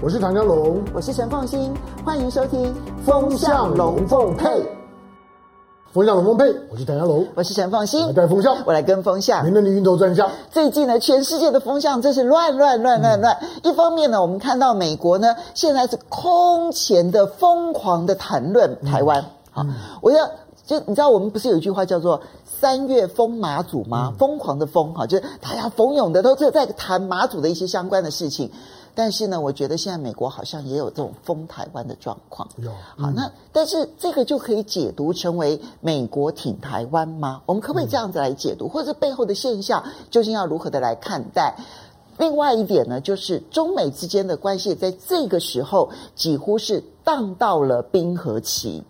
我是唐家龙，我是陈凤新，欢迎收听《风向龙凤配》。风向龙凤配，我是唐家龙，我是陈凤新，我带风向，我来跟风向。您的云头转向。最近呢，全世界的风向真是乱乱乱乱乱。一方面呢，我们看到美国呢，现在是空前的疯狂的谈论台湾。好，我要就你知道，我们不是有一句话叫做“三月疯马祖”吗？疯狂的疯，哈，就是大家蜂拥的都是在谈马祖的一些相关的事情。但是呢，我觉得现在美国好像也有这种封台湾的状况。好，那但是这个就可以解读成为美国挺台湾吗？我们可不可以这样子来解读？嗯、或者背后的现象究竟要如何的来看待？另外一点呢，就是中美之间的关系在这个时候几乎是荡到了冰河期。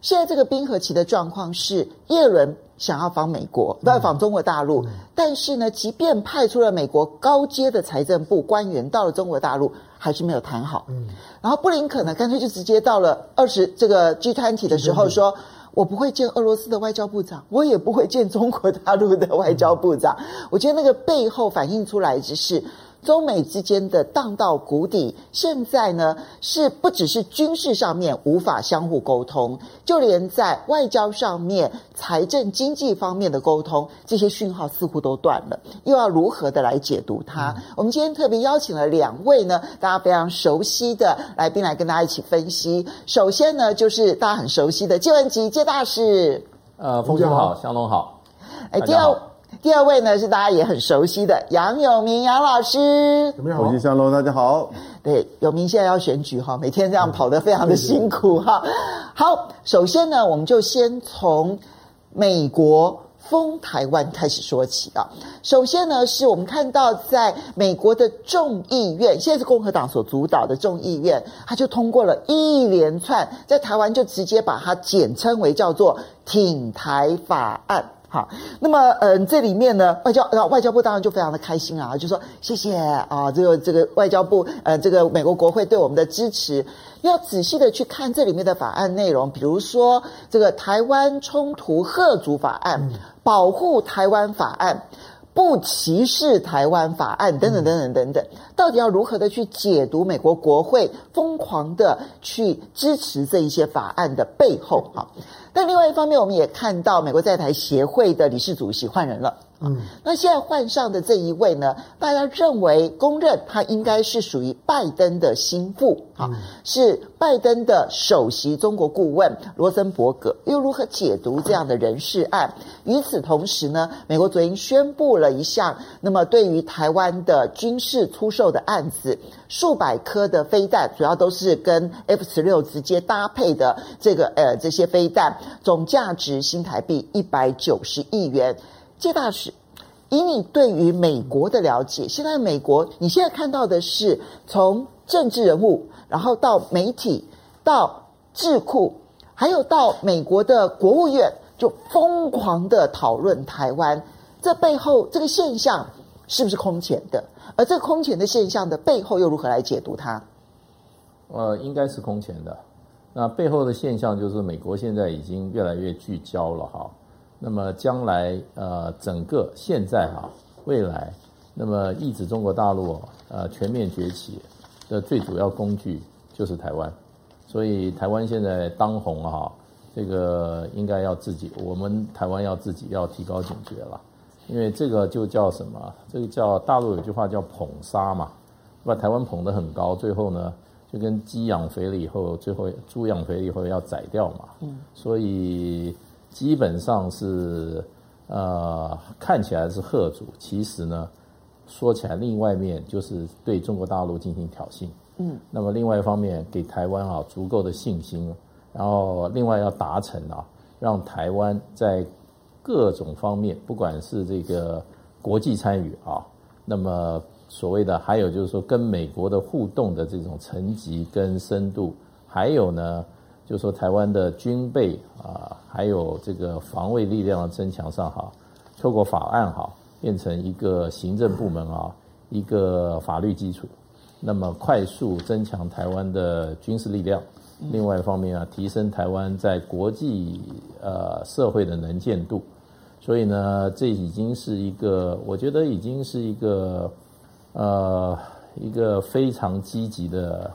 现在这个冰河期的状况是耶伦。想要访美国，不要访中国大陆，但是呢，即便派出了美国高阶的财政部官员到了中国大陆，还是没有谈好。嗯，然后布林肯呢，干脆就直接到了二十这个 G20 的时候说，我不会见俄罗斯的外交部长，我也不会见中国大陆的外交部长。嗯、我觉得那个背后反映出来的是。中美之间的荡到谷底，现在呢是不只是军事上面无法相互沟通，就连在外交上面、财政经济方面的沟通，这些讯号似乎都断了。又要如何的来解读它？嗯、我们今天特别邀请了两位呢，大家非常熟悉的来宾来跟大家一起分析。首先呢，就是大家很熟悉的介文吉介大使。呃，凤馨好，湘龙好。哎，第二。第二位呢是大家也很熟悉的杨永明杨老师，凤馨湘龙大家好。对，永明现在要选举哈，每天这样跑得非常的辛苦哈。好，首先呢，我们就先从美国封台湾开始说起啊。首先呢，是我们看到在美国的众议院，现在是共和党所主导的众议院，他就通过了一连串，在台湾就直接把它简称为叫做挺台法案。好，那么嗯，这里面呢，外交外交部当然就非常的开心啊，就说谢谢啊，这个这个外交部呃，这个美国国会对我们的支持。要仔细的去看这里面的法案内容，比如说这个台湾冲突贺族法案、保护台湾法案、不歧视台湾法案等等等等等等，到底要如何的去解读美国国会疯狂的去支持这一些法案的背后？哈。但另外一方面，我们也看到美国在台协会的理事主席换人了。嗯，那现在换上的这一位呢，大家认为公认他应该是属于拜登的心腹啊，嗯、是拜登的首席中国顾问罗森伯格。又如何解读这样的人事案？与此同时呢，美国昨天宣布了一项，那么对于台湾的军事出售的案子，数百颗的飞弹，主要都是跟 F 十六直接搭配的这个呃这些飞弹，总价值新台币一百九十亿元。谢大使，以你对于美国的了解，现在美国你现在看到的是从政治人物，然后到媒体，到智库，还有到美国的国务院，就疯狂的讨论台湾，这背后这个现象是不是空前的？而这个空前的现象的背后又如何来解读它？呃，应该是空前的。那背后的现象就是美国现在已经越来越聚焦了哈。那么将来，呃，整个现在哈，未来，那么抑制中国大陆呃全面崛起的最主要工具就是台湾，所以台湾现在当红哈，这个应该要自己，我们台湾要自己要提高警觉了，因为这个就叫什么？这个叫大陆有句话叫捧杀嘛，把台湾捧得很高，最后呢就跟鸡养肥了以后，最后猪养肥了以后要宰掉嘛，嗯，所以。基本上是，呃，看起来是贺主，其实呢，说起来另外一面就是对中国大陆进行挑衅。嗯，那么另外一方面给台湾啊足够的信心，然后另外要达成啊，让台湾在各种方面，不管是这个国际参与啊，那么所谓的还有就是说跟美国的互动的这种层级跟深度，还有呢。就说台湾的军备啊，还有这个防卫力量的增强上哈，透过法案哈，变成一个行政部门啊，一个法律基础，那么快速增强台湾的军事力量。另外一方面啊，提升台湾在国际呃社会的能见度。所以呢，这已经是一个，我觉得已经是一个呃一个非常积极的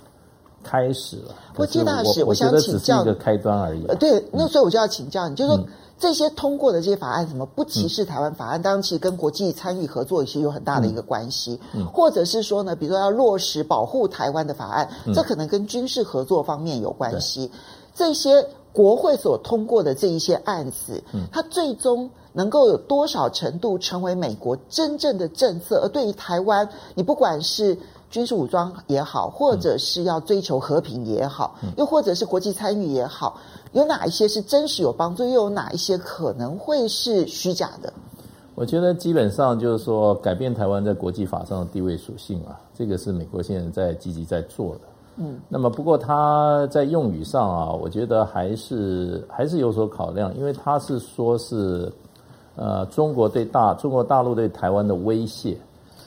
开始了。不过，谢大使，我想请教一个开端而已。呃，对，那所以我就要请教你，就是说。嗯这些通过的这些法案，什么不歧视台湾法案，当然其实跟国际参与合作也是有很大的一个关系。嗯，或者是说呢，比如说要落实保护台湾的法案，这可能跟军事合作方面有关系。这些国会所通过的这一些案子，它最终能够有多少程度成为美国真正的政策？而对于台湾，你不管是军事武装也好，或者是要追求和平也好，又或者是国际参与也好。有哪一些是真实有帮助，又有哪一些可能会是虚假的？我觉得基本上就是说，改变台湾在国际法上的地位属性啊，这个是美国现在在积极在做的。嗯，那么不过他在用语上啊，我觉得还是还是有所考量，因为他是说是呃中国对大中国大陆对台湾的威胁，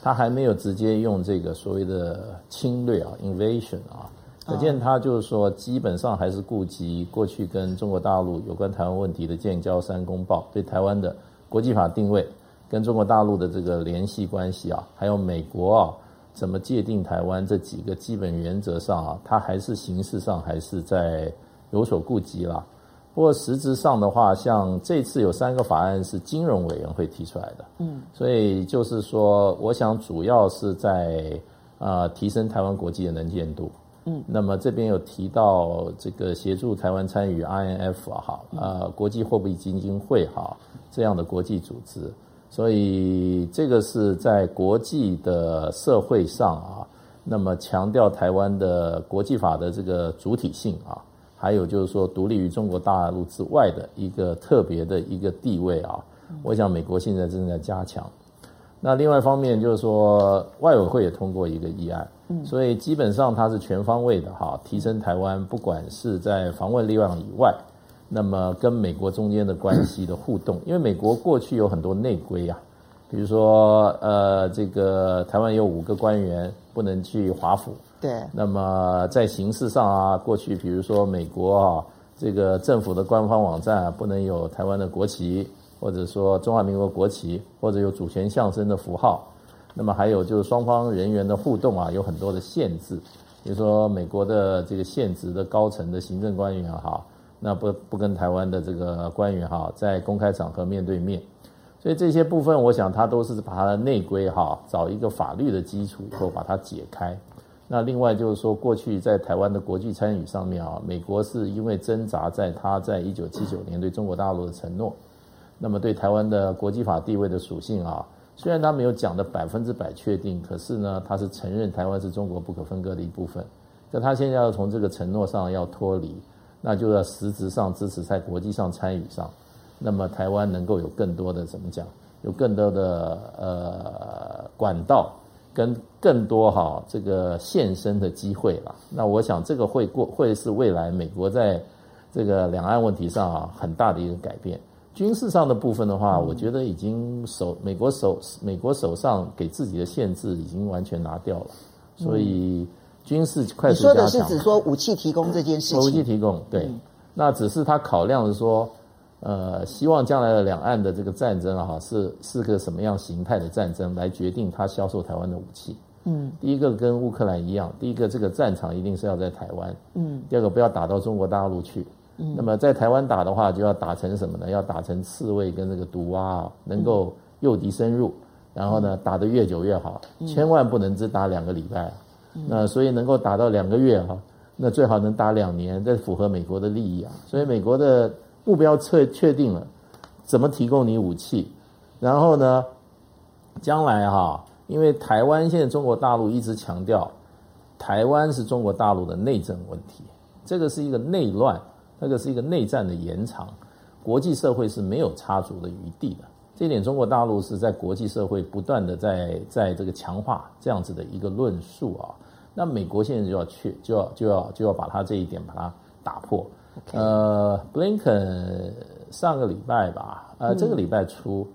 他还没有直接用这个所谓的侵略啊 invasion 啊。可见他就是说，基本上还是顾及过去跟中国大陆有关台湾问题的建交三公报，对台湾的国际法定位，跟中国大陆的这个联系关系啊，还有美国啊怎么界定台湾这几个基本原则上啊，他还是形式上还是在有所顾及啦。不过实质上的话，像这次有三个法案是金融委员会提出来的，嗯，所以就是说，我想主要是在啊提升台湾国际的能见度。嗯，那么这边有提到这个协助台湾参与 INF 哈，呃，国际货币基金会哈这样的国际组织，所以这个是在国际的社会上啊，那么强调台湾的国际法的这个主体性啊，还有就是说独立于中国大陆之外的一个特别的一个地位啊，我想美国现在正在加强。那另外一方面就是说，外委会也通过一个议案。所以基本上它是全方位的哈，提升台湾不管是在防卫力量以外，那么跟美国中间的关系的互动，因为美国过去有很多内规啊，比如说呃这个台湾有五个官员不能去华府，对，那么在形式上啊，过去比如说美国啊这个政府的官方网站啊不能有台湾的国旗，或者说中华民国国旗，或者有主权象征的符号。那么还有就是双方人员的互动啊，有很多的限制，比如说美国的这个现职的高层的行政官员哈，那不不跟台湾的这个官员哈在公开场合面对面，所以这些部分我想他都是把他的内规哈找一个法律的基础以后把它解开。那另外就是说过去在台湾的国际参与上面啊，美国是因为挣扎在他在一九七九年对中国大陆的承诺，那么对台湾的国际法地位的属性啊。虽然他没有讲的百分之百确定，可是呢，他是承认台湾是中国不可分割的一部分。那他现在要从这个承诺上要脱离，那就要实质上支持在国际上参与上，那么台湾能够有更多的怎么讲，有更多的呃管道跟更多哈这个现身的机会了。那我想这个会过会是未来美国在这个两岸问题上啊很大的一个改变。军事上的部分的话，我觉得已经手美国手美国手上给自己的限制已经完全拿掉了，所以军事快速加强。你说的是指说武器提供这件事情？武器提供对，那只是他考量的说，呃，希望将来的两岸的这个战争啊，是是个什么样形态的战争，来决定他销售台湾的武器。嗯，第一个跟乌克兰一样，第一个这个战场一定是要在台湾。嗯，第二个不要打到中国大陆去。嗯、那么在台湾打的话，就要打成什么呢？要打成刺猬跟这个毒蛙啊，能够诱敌深入，然后呢，打得越久越好，千万不能只打两个礼拜。那所以能够打到两个月哈，那最好能打两年，这符合美国的利益啊。所以美国的目标确确定了，怎么提供你武器，然后呢，将来哈，因为台湾现在中国大陆一直强调，台湾是中国大陆的内政问题，这个是一个内乱。那个是一个内战的延长，国际社会是没有插足的余地的。这点，中国大陆是在国际社会不断的在在这个强化这样子的一个论述啊。那美国现在就要去，就要就要就要把它这一点把它打破。呃，布林肯上个礼拜吧，呃，这个礼拜初，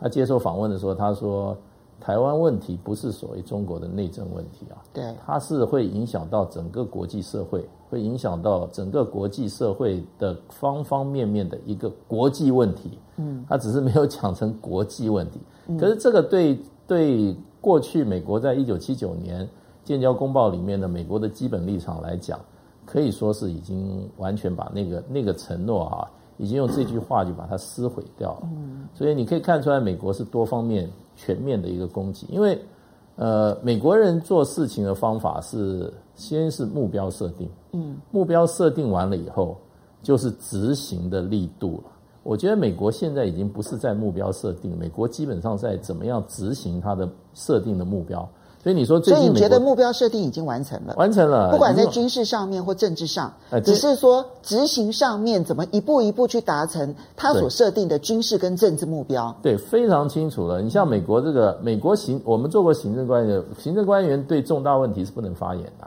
他接受访问的时候，他说。台湾问题不是所谓中国的内政问题啊，对，它是会影响到整个国际社会，会影响到整个国际社会的方方面面的一个国际问题。嗯，他只是没有讲成国际问题。可是这个对对过去美国在一九七九年建交公报里面的美国的基本立场来讲，可以说是已经完全把那个那个承诺啊，已经用这句话就把它撕毁掉了。所以你可以看出来，美国是多方面全面的一个攻击，因为呃，美国人做事情的方法是先是目标设定，嗯，目标设定完了以后，就是执行的力度了。我觉得美国现在已经不是在目标设定，美国基本上在怎么样执行它的设定的目标。所以你说，所以你觉得目标设定已经完成了？完成了，不管在军事上面或政治上，只是说执行上面怎么一步一步去达成他所设定的军事跟政治目标。对，非常清楚了。你像美国这个美国行，我们做过行政官员，行政官员对重大问题是不能发言的。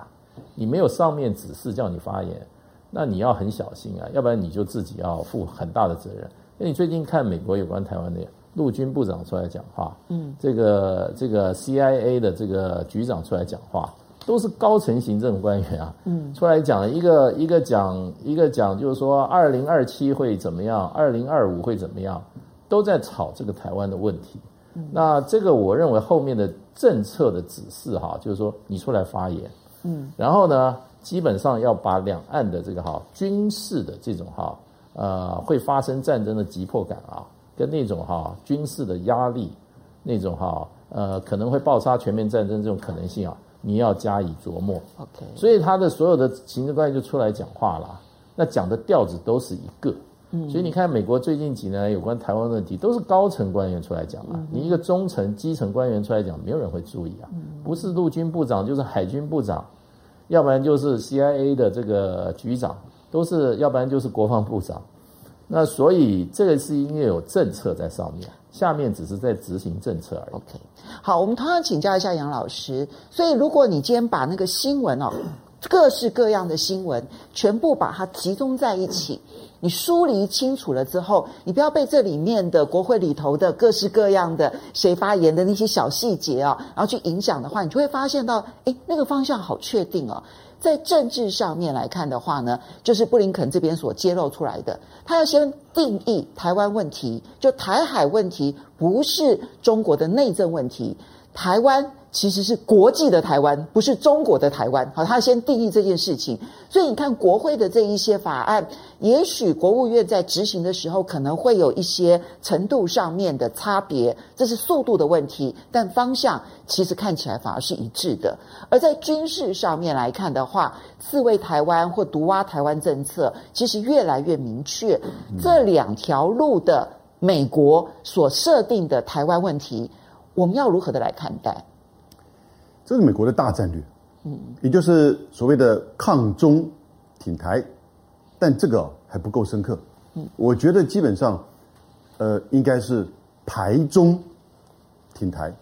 你没有上面指示叫你发言，那你要很小心啊，要不然你就自己要负很大的责任。那你最近看美国有关台湾的？陆军部长出来讲话，嗯，这个这个 CIA 的这个局长出来讲话，都是高层行政官员啊，嗯，出来讲一个一个讲一个讲，就是说二零二七会怎么样，二零二五会怎么样，都在吵这个台湾的问题。嗯，那这个我认为后面的政策的指示哈，就是说你出来发言，嗯，然后呢，基本上要把两岸的这个哈军事的这种哈呃会发生战争的急迫感啊。跟那种哈军事的压力，那种哈呃可能会爆发全面战争这种可能性啊，你要加以琢磨。OK，所以他的所有的行政官员就出来讲话了，那讲的调子都是一个。嗯，所以你看美国最近几年来有关台湾问题，都是高层官员出来讲啊，你一个中层基层官员出来讲，没有人会注意啊。不是陆军部长就是海军部长，要不然就是 CIA 的这个局长，都是要不然就是国防部长。那所以这个是因为有政策在上面，下面只是在执行政策而已。OK，好，我们同样请教一下杨老师。所以如果你今天把那个新闻哦，各式各样的新闻全部把它集中在一起，你梳理清楚了之后，你不要被这里面的国会里头的各式各样的谁发言的那些小细节啊，然后去影响的话，你就会发现到，诶，那个方向好确定哦。在政治上面来看的话呢，就是布林肯这边所揭露出来的，他要先定义台湾问题，就台海问题不是中国的内政问题，台湾。其实是国际的台湾，不是中国的台湾。好，他先定义这件事情。所以你看，国会的这一些法案，也许国务院在执行的时候可能会有一些程度上面的差别，这是速度的问题。但方向其实看起来反而是一致的。而在军事上面来看的话，自卫台湾或独挖台湾政策，其实越来越明确。这两条路的美国所设定的台湾问题，我们要如何的来看待？这是美国的大战略，嗯，也就是所谓的抗中挺台，但这个还不够深刻，嗯，我觉得基本上，呃，应该是排中挺台，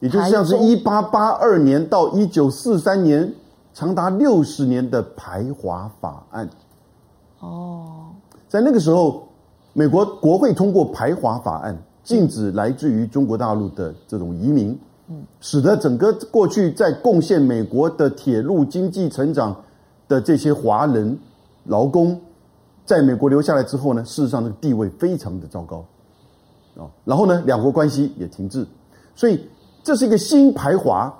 也就是像是一八八二年到一九四三年长达六十年的排华法案，哦，在那个时候，美国国会通过排华法案，禁止来自于中国大陆的这种移民。使得整个过去在贡献美国的铁路经济成长的这些华人劳工，在美国留下来之后呢，事实上这个地位非常的糟糕啊。然后呢，两国关系也停滞，所以这是一个新排华。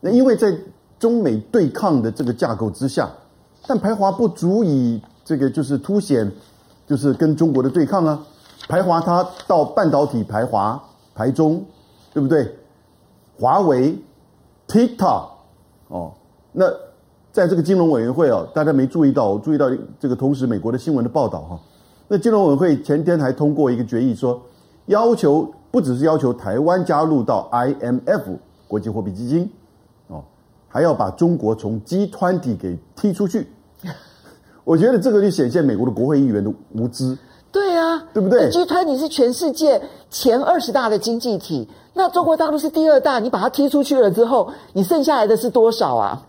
那因为在中美对抗的这个架构之下，但排华不足以这个就是凸显，就是跟中国的对抗啊。排华它到半导体排华排中，对不对？华为、TikTok，哦，那在这个金融委员会哦，大家没注意到，我注意到这个同时美国的新闻的报道哈。那金融委员会前天还通过一个决议，说要求不只是要求台湾加入到 IMF 国际货币基金，哦，还要把中国从 G 团体给踢出去。我觉得这个就显现美国的国会议员的无知。对啊，对不对？G 团体是全世界前二十大的经济体。那中国大陆是第二大，你把它踢出去了之后，你剩下来的是多少啊？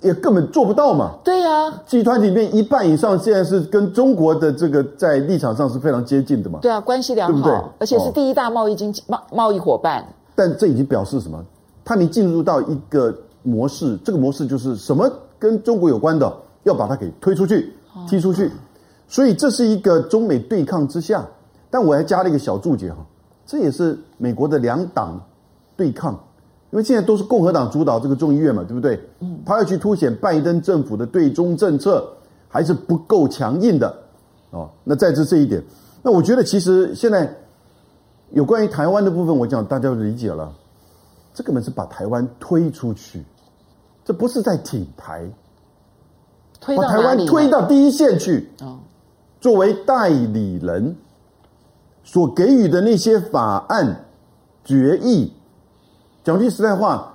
也根本做不到嘛。对呀、啊，集团里面一半以上现在是跟中国的这个在立场上是非常接近的嘛。对啊，关系良好，对不对？而且是第一大贸易经济贸、哦、贸易伙伴。但这已经表示什么？他们进入到一个模式，这个模式就是什么跟中国有关的，要把它给推出去、踢出去。哦、所以这是一个中美对抗之下，但我还加了一个小注解哈。这也是美国的两党对抗因为现在都是共和党主导这个众议院嘛，对不对？嗯，他要去凸显拜登政府的对中政策还是不够强硬的。哦。那在这这一点，那我觉得其实现在有关于台湾的部分，我讲大家就理解了，这根本是把台湾推出去，这不是在挺台，推把台湾推到第一线去。哦，作为代理人所给予的那些法案决议。讲句实在话，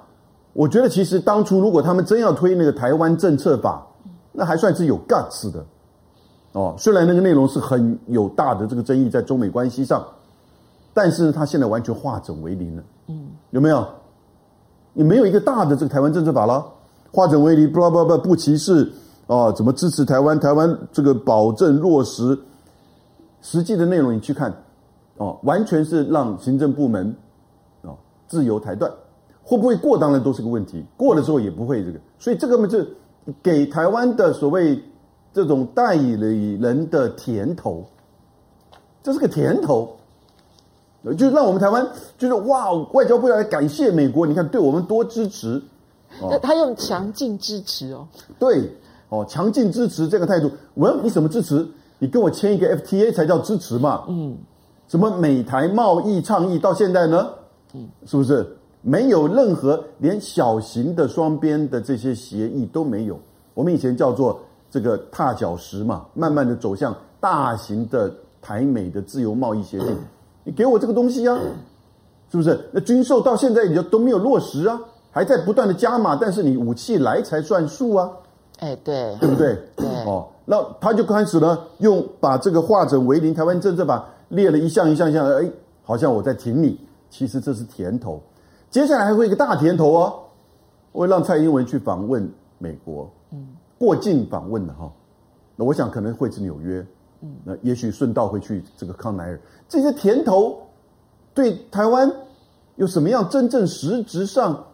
我觉得其实当初如果他们真要推那个台湾政策法，那还算是有 guts 的哦。虽然那个内容是很有大的这个争议在中美关系上，但是他现在完全化整为零了。嗯，有没有？你没有一个大的这个台湾政策法了，化整为零，不不不不歧视啊，怎么支持台湾？台湾这个保证落实，实际的内容你去看哦，完全是让行政部门。自由裁断会不会过？当然都是个问题。过的时候也不会这个，所以这个嘛，就给台湾的所谓这种代理人的甜头，这是个甜头，就让我们台湾就是哇，外交部要来感谢美国，你看对我们多支持。那他用强劲支持哦，对哦，强劲支持这个态度。我问你什么支持？你跟我签一个 FTA 才叫支持嘛？嗯，什么美台贸易倡议到现在呢？嗯是不是没有任何连小型的双边的这些协议都没有？我们以前叫做这个踏脚石嘛，慢慢的走向大型的台美的自由贸易协定。你给我这个东西啊，是不是？那军售到现在你就都没有落实啊，还在不断的加码，但是你武器来才算数啊。哎，对，对不对？对。哦，那他就开始呢，用把这个化整为零，台湾政策法列了一项一项一项，哎，好像我在挺你。其实这是甜头，接下来还会一个大甜头哦，我会让蔡英文去访问美国，嗯，过境访问的哈，那我想可能会是纽约，嗯，那也许顺道会去这个康奈尔，这些甜头对台湾有什么样真正实质上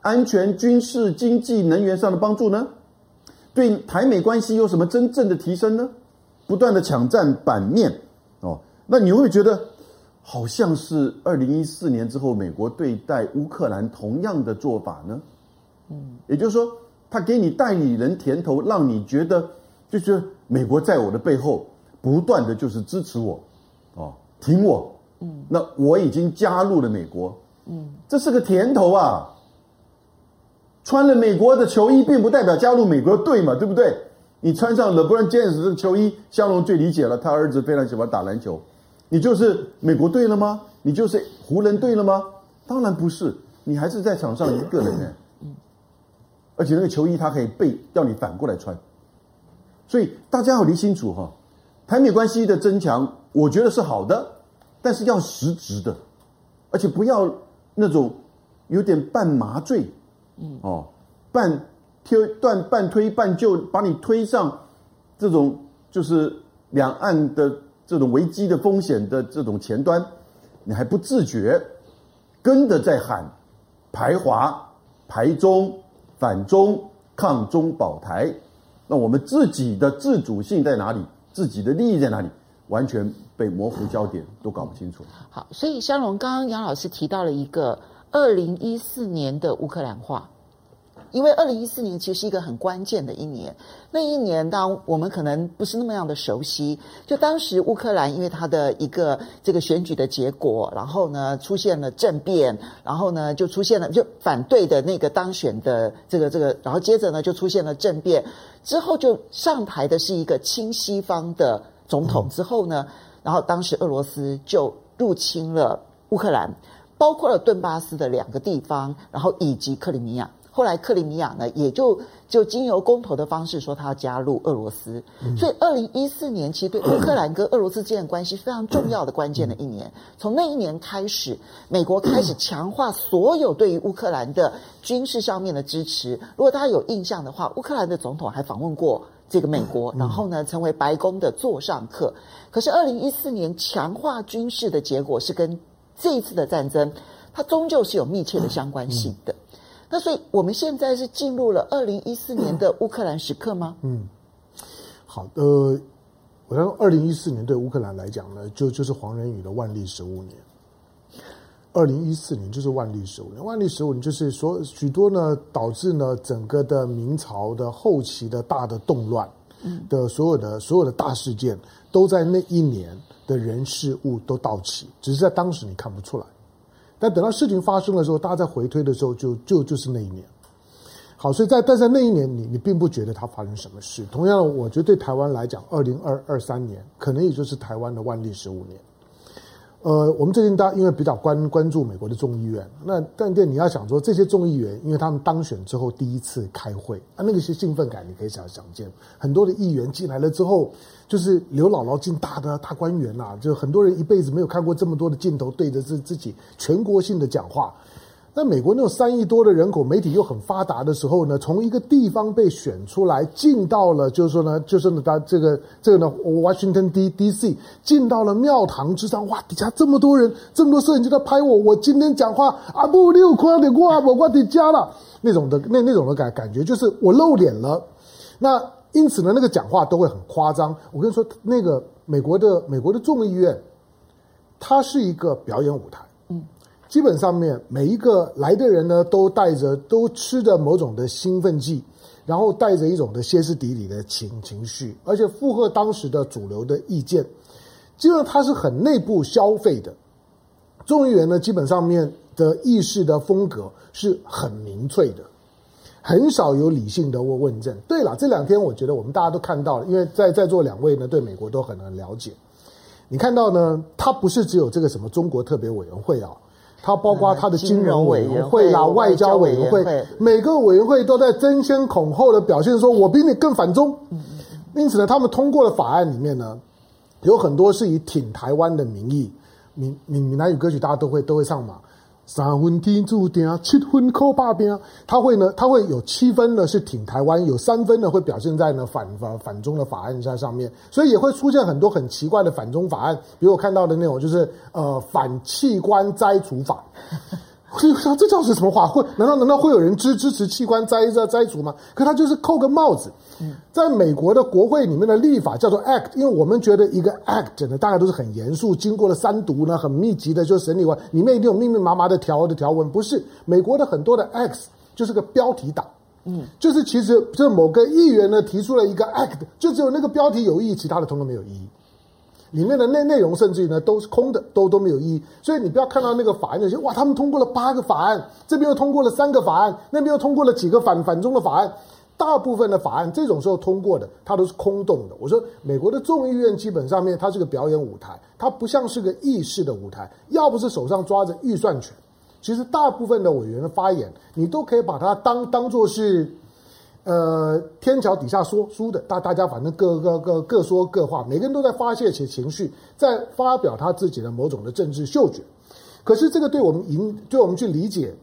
安全、军事、经济、能源上的帮助呢？对台美关系有什么真正的提升呢？不断的抢占版面，那你会觉得？好像是二零一四年之后，美国对待乌克兰同样的做法呢。嗯，也就是说，他给你代理人甜头，让你觉得就是美国在我的背后不断的就是支持我，哦，挺我。嗯，那我已经加入了美国。嗯，这是个甜头啊。穿了美国的球衣，并不代表加入美国队嘛，对不对？你穿上 LeBron James 的球衣，香龙最理解了，他儿子非常喜欢打篮球。你就是美国队了吗？你就是湖人队了吗？当然不是，你还是在场上一个人呢。而且那个球衣它可以背，要你反过来穿。所以大家要理清楚哈，台美关系的增强，我觉得是好的，但是要实质的，而且不要那种有点半麻醉，嗯哦，半推断半推半就把你推上这种就是两岸的。这种危机的风险的这种前端，你还不自觉，跟着在喊排华、排中、反中、抗中保台，那我们自己的自主性在哪里？自己的利益在哪里？完全被模糊焦点，都搞不清楚。好，所以香龙刚刚杨老师提到了一个二零一四年的乌克兰话。因为二零一四年其实是一个很关键的一年，那一年当我们可能不是那么样的熟悉，就当时乌克兰因为他的一个这个选举的结果，然后呢出现了政变，然后呢就出现了就反对的那个当选的这个这个，然后接着呢就出现了政变，之后就上台的是一个亲西方的总统，之后呢，然后当时俄罗斯就入侵了乌克兰，包括了顿巴斯的两个地方，然后以及克里米亚。后来克里米亚呢，也就就经由公投的方式说他要加入俄罗斯，所以二零一四年其实对乌克兰跟俄罗斯之间的关系非常重要的关键的一年。从那一年开始，美国开始强化所有对于乌克兰的军事上面的支持。如果大家有印象的话，乌克兰的总统还访问过这个美国，然后呢成为白宫的座上客。可是二零一四年强化军事的结果是跟这一次的战争，它终究是有密切的相关性的。那所以我们现在是进入了二零一四 年的乌克兰时刻吗？嗯，好的，呃，我想二零一四年对乌克兰来讲呢，就就是黄仁宇的万历十五年。二零一四年就是万历十五年，万历十五年就是说许多呢导致呢整个的明朝的后期的大的动乱的所有的所有的大事件，都在那一年的人事物都到齐，只是在当时你看不出来，但等到事情发生的时候，大家在回推的时候就，就就是那一年。好，所以在但在那一年你，你你并不觉得它发生什么事。同样，我觉得对台湾来讲，二零二二三年可能也就是台湾的万历十五年。呃，我们最近大家因为比较关关注美国的众议院，那但但你要想说这些众议员，因为他们当选之后第一次开会啊，那个是兴奋感你可以想想见。很多的议员进来了之后，就是刘姥姥进大的大观园呐、啊，就很多人一辈子没有看过这么多的镜头对着自自己全国性的讲话。那美国那种三亿多的人口，媒体又很发达的时候呢，从一个地方被选出来，进到了就是说呢，就是呢，他这个这个呢，Washington D D C，进到了庙堂之上，哇，底下这么多人，这么多摄影机在拍我，我今天讲话啊，不六块的哇，我我的家了，那种的那那种的感感觉，就是我露脸了。那因此呢，那个讲话都会很夸张。我跟你说，那个美国的美国的众议院，它是一个表演舞台。基本上面每一个来的人呢，都带着都吃着某种的兴奋剂，然后带着一种的歇斯底里的情情绪，而且附和当时的主流的意见。基本上它是很内部消费的。众议员呢，基本上面的议事的风格是很明粹的，很少有理性的问问政。对了，这两天我觉得我们大家都看到了，因为在在座两位呢，对美国都很很了解。你看到呢，它不是只有这个什么中国特别委员会啊。它包括它的金融委员会啦、外交委员会，每个委员会都在争先恐后的表现说，我比你更反中。因此呢，他们通过的法案里面呢，有很多是以挺台湾的名义，闽闽闽南语歌曲大家都会都会上嘛。三分天注定，七分靠打拼。他会呢，他会有七分呢是挺台湾，有三分呢会表现在呢反反反中的法案在上面，所以也会出现很多很奇怪的反中法案，比如我看到的那种就是呃反器官摘除法。这这叫是什么话？会难道难道会有人支支持器官摘摘摘除吗？可他就是扣个帽子。在美国的国会里面的立法叫做 act，因为我们觉得一个 act 呢，大概都是很严肃，经过了三读呢，很密集的就审理完，里面一定有密密麻麻的条的条文。不是美国的很多的 act 就是个标题党，嗯，就是其实这某个议员呢提出了一个 act，就只有那个标题有意义，其他的通通没有意义。里面的内内容甚至于呢都是空的，都都没有意义。所以你不要看到那个法案那些哇，他们通过了八个法案，这边又通过了三个法案，那边又通过了几个反反中的法案。大部分的法案这种时候通过的，它都是空洞的。我说美国的众议院基本上面它是个表演舞台，它不像是个议事的舞台。要不是手上抓着预算权，其实大部分的委员的发言，你都可以把它当当做是。呃，天桥底下说书的，大大家反正各各各各说各话，每个人都在发泄其情绪，在发表他自己的某种的政治嗅觉。可是这个对我们影，对我们去理解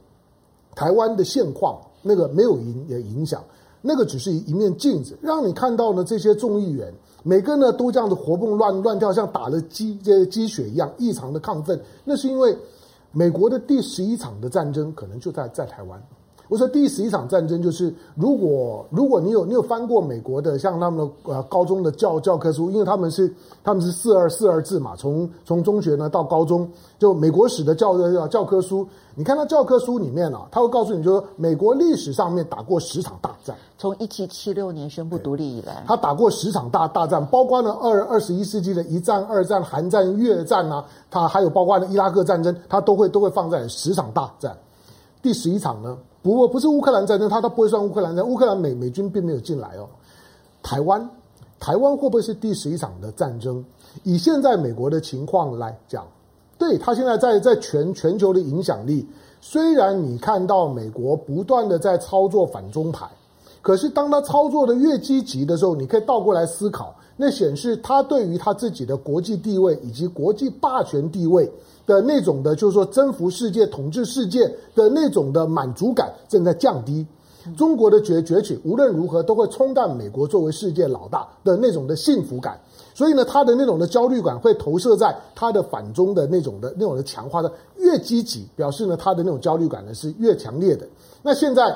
台湾的现况，那个没有影也影响，那个只是一面镜子，让你看到呢这些众议员，每个呢都这样子活蹦乱乱跳，像打了鸡这鸡血一样，异常的亢奋。那是因为美国的第十一场的战争可能就在在台湾。我说第十一场战争就是，如果如果你有你有翻过美国的像他们的呃高中的教教科书，因为他们是他们是四二四二制嘛，从从中学呢到高中，就美国史的教教教科书，你看到教科书里面啊，他会告诉你，就说美国历史上面打过十场大战，从一七七六年宣布独立以来，他打过十场大大战，包括呢二二十一世纪的一战、二战、韩战、越战啊，他还有包括呢伊拉克战争，他都会都会放在十场大战，第十一场呢？不过不是乌克兰战争，他他不会算乌克兰战。乌克兰美美军并没有进来哦。台湾，台湾会不会是第十一场的战争？以现在美国的情况来讲，对他现在在在全全球的影响力，虽然你看到美国不断的在操作反中牌，可是当他操作的越积极的时候，你可以倒过来思考，那显示他对于他自己的国际地位以及国际霸权地位。的那种的，就是说征服世界、统治世界的那种的满足感正在降低。中国的崛崛起，无论如何都会冲淡美国作为世界老大的那种的幸福感。所以呢，他的那种的焦虑感会投射在他的反中的那种的那种的强化的越积极，表示呢他的那种焦虑感呢是越强烈的。那现在。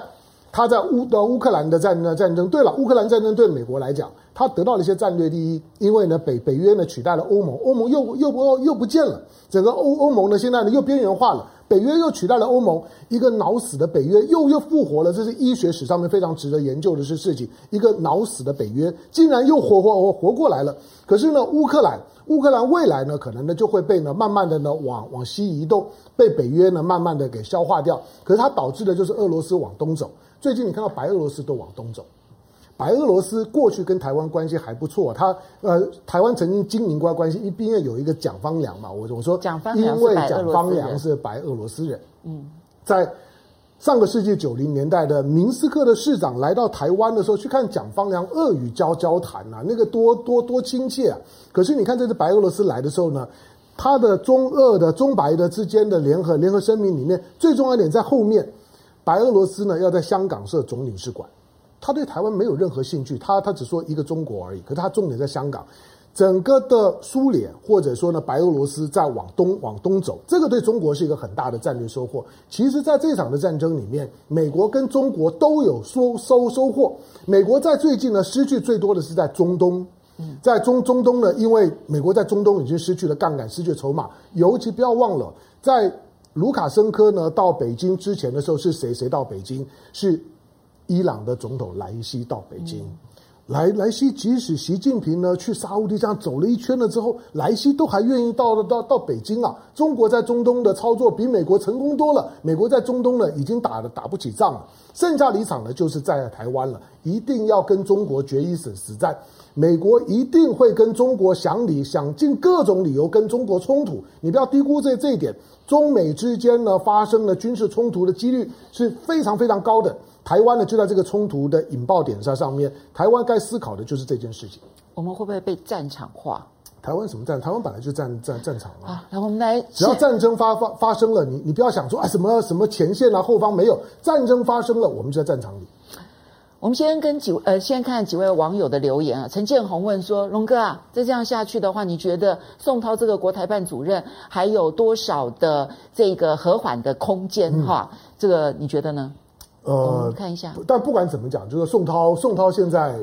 他在乌的乌克兰的战战争，对了，乌克兰战争对美国来讲，他得到了一些战略利益，因为呢，北北约呢取代了欧盟，欧盟又又不又不见了，整个欧欧盟呢现在呢又边缘化了，北约又取代了欧盟，一个脑死的北约又又复活了，这是医学史上面非常值得研究的是事情。一个脑死的北约竟然又活活活活过来了。可是呢，乌克兰，乌克兰未来呢，可能呢就会被呢慢慢的呢往往西移动，被北约呢慢慢的给消化掉。可是它导致的就是俄罗斯往东走。最近你看到白俄罗斯都往东走。白俄罗斯过去跟台湾关系还不错，他呃，台湾曾经经营过关系，一边有一个蒋方良嘛，我我说，蒋方因为蒋方良是白俄罗斯人，嗯，在上个世纪九零年代的明斯克的市长来到台湾的时候，去看蒋方良，俄语交交谈呐、啊，那个多多多亲切啊！可是你看这次白俄罗斯来的时候呢，他的中俄的中白的之间的联合联合声明里面，最重要一点在后面，白俄罗斯呢要在香港设总领事馆。他对台湾没有任何兴趣，他他只说一个中国而已。可是他重点在香港，整个的苏联或者说呢白俄罗斯在往东往东走，这个对中国是一个很大的战略收获。其实，在这场的战争里面，美国跟中国都有收收收获。美国在最近呢失去最多的是在中东，在中中东呢，因为美国在中东已经失去了杠杆，失去筹码。尤其不要忘了，在卢卡申科呢到北京之前的时候，是谁谁到北京是？伊朗的总统莱西到北京，莱莱西即使习近平呢去沙乌地这样走了一圈了之后，莱西都还愿意到到到北京啊。中国在中东的操作比美国成功多了，美国在中东呢已经打了打不起仗了，剩下离场呢就是在台湾了，一定要跟中国决一死死战。美国一定会跟中国想理想尽各种理由跟中国冲突，你不要低估这这一点。中美之间呢发生了军事冲突的几率是非常非常高的。台湾呢，就在这个冲突的引爆点上上面，台湾该思考的就是这件事情。我们会不会被战场化？台湾什么战？台湾本来就战战战场啊。啊，那我们来，只要战争发发发生了，你你不要想说啊什么什么前线啊后方没有战争发生了，我们就在战场里。我们先跟几呃，先看几位网友的留言啊。陈建宏问说：“龙哥啊，再这样下去的话，你觉得宋涛这个国台办主任还有多少的这个和缓的空间？哈、嗯，这个你觉得呢？”呃，看一下。但不管怎么讲，就是宋涛，宋涛现在，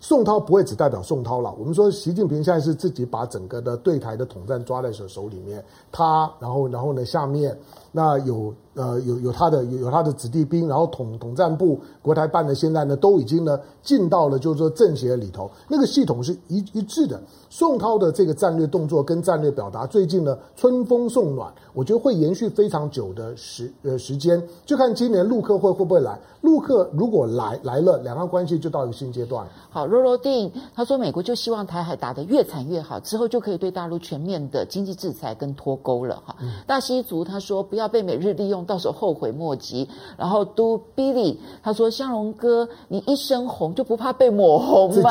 宋涛不会只代表宋涛了。我们说，习近平现在是自己把整个的对台的统战抓在手手里面，他，然后，然后呢，下面那有。呃，有有他的有有他的子弟兵，然后统统战部、国台办的现在呢，都已经呢进到了就是说政协里头，那个系统是一一致的。宋涛的这个战略动作跟战略表达，最近呢春风送暖，我觉得会延续非常久的时呃时间，就看今年陆客会会不会来。陆客如果来来了，两岸关系就到一个新阶段。好，罗罗定他说，美国就希望台海打得越惨越好，之后就可以对大陆全面的经济制裁跟脱钩了哈。嗯、大西族他说，不要被美日利用。到时候后悔莫及。然后都 Billy 他说：“湘龙哥，你一身红就不怕被抹红吗？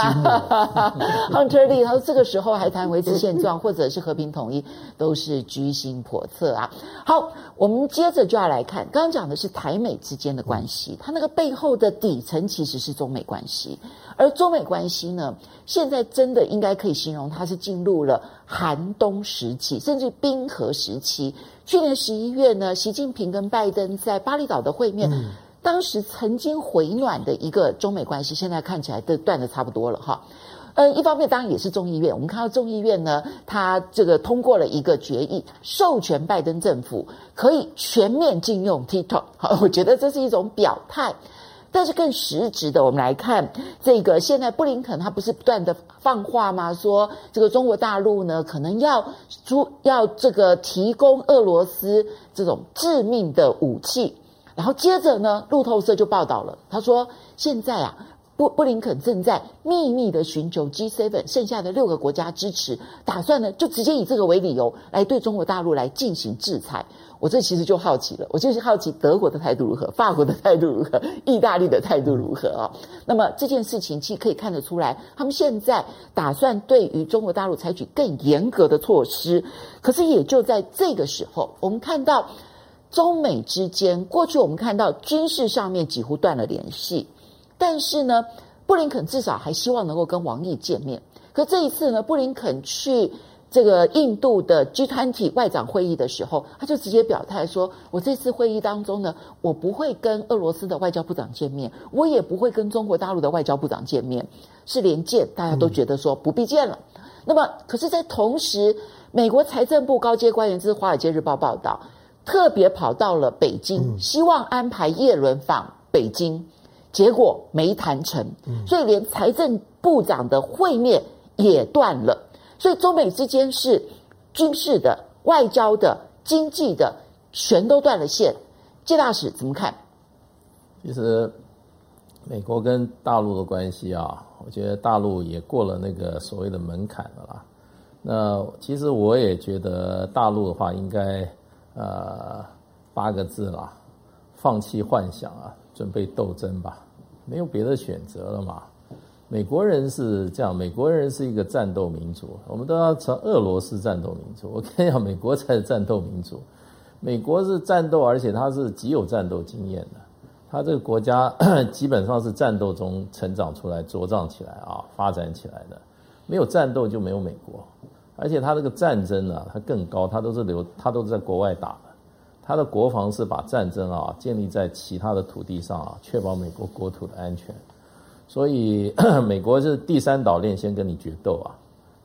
”Hunter Lee 他说：“这个时候还谈维持现状 或者是和平统一，都是居心叵测啊。”好，我们接着就要来看，刚刚讲的是台美之间的关系，它那个背后的底层其实是中美关系。而中美关系呢，现在真的应该可以形容它是进入了寒冬时期，甚至冰河时期。去年十一月呢，习近平跟拜登在巴厘岛的会面，嗯、当时曾经回暖的一个中美关系，现在看起来都断的差不多了哈。嗯，一方面当然也是众议院，我们看到众议院呢，它这个通过了一个决议，授权拜登政府可以全面禁用 TikTok。好，我觉得这是一种表态。但是更实质的，我们来看这个。现在布林肯他不是不断的放话吗？说这个中国大陆呢，可能要出要这个提供俄罗斯这种致命的武器。然后接着呢，路透社就报道了，他说现在啊，布布林肯正在秘密的寻求 G7 剩下的六个国家支持，打算呢就直接以这个为理由来对中国大陆来进行制裁。我这其实就好奇了，我就是好奇德国的态度如何，法国的态度如何，意大利的态度如何啊？那么这件事情其实可以看得出来，他们现在打算对于中国大陆采取更严格的措施。可是也就在这个时候，我们看到中美之间，过去我们看到军事上面几乎断了联系，但是呢，布林肯至少还希望能够跟王毅见面。可这一次呢，布林肯去。这个印度的 G20 外长会议的时候，他就直接表态说：“我这次会议当中呢，我不会跟俄罗斯的外交部长见面，我也不会跟中国大陆的外交部长见面，是连见大家都觉得说不必见了。嗯”那么，可是，在同时，美国财政部高阶官员，这是《华尔街日报》报道，特别跑到了北京，希望安排叶伦访北京，结果没谈成，所以连财政部长的会面也断了。所以中美之间是军事的、外交的、经济的，全都断了线。谢大使怎么看？其实美国跟大陆的关系啊，我觉得大陆也过了那个所谓的门槛了啦。那其实我也觉得大陆的话应该。呃，八个字啦，放弃幻想啊，准备斗争吧，没有别的选择了嘛。美国人是这样，美国人是一个战斗民族，我们都要成俄罗斯战斗民族。我跟你讲，美国才是战斗民族。美国是战斗，而且他是极有战斗经验的。他这个国家 基本上是战斗中成长出来、茁壮起来啊，发展起来的。没有战斗就没有美国。而且他这个战争呢、啊，它更高，它都是留，它都是在国外打的。他的国防是把战争啊建立在其他的土地上啊，确保美国国土的安全。所以 美国是第三岛链先跟你决斗啊，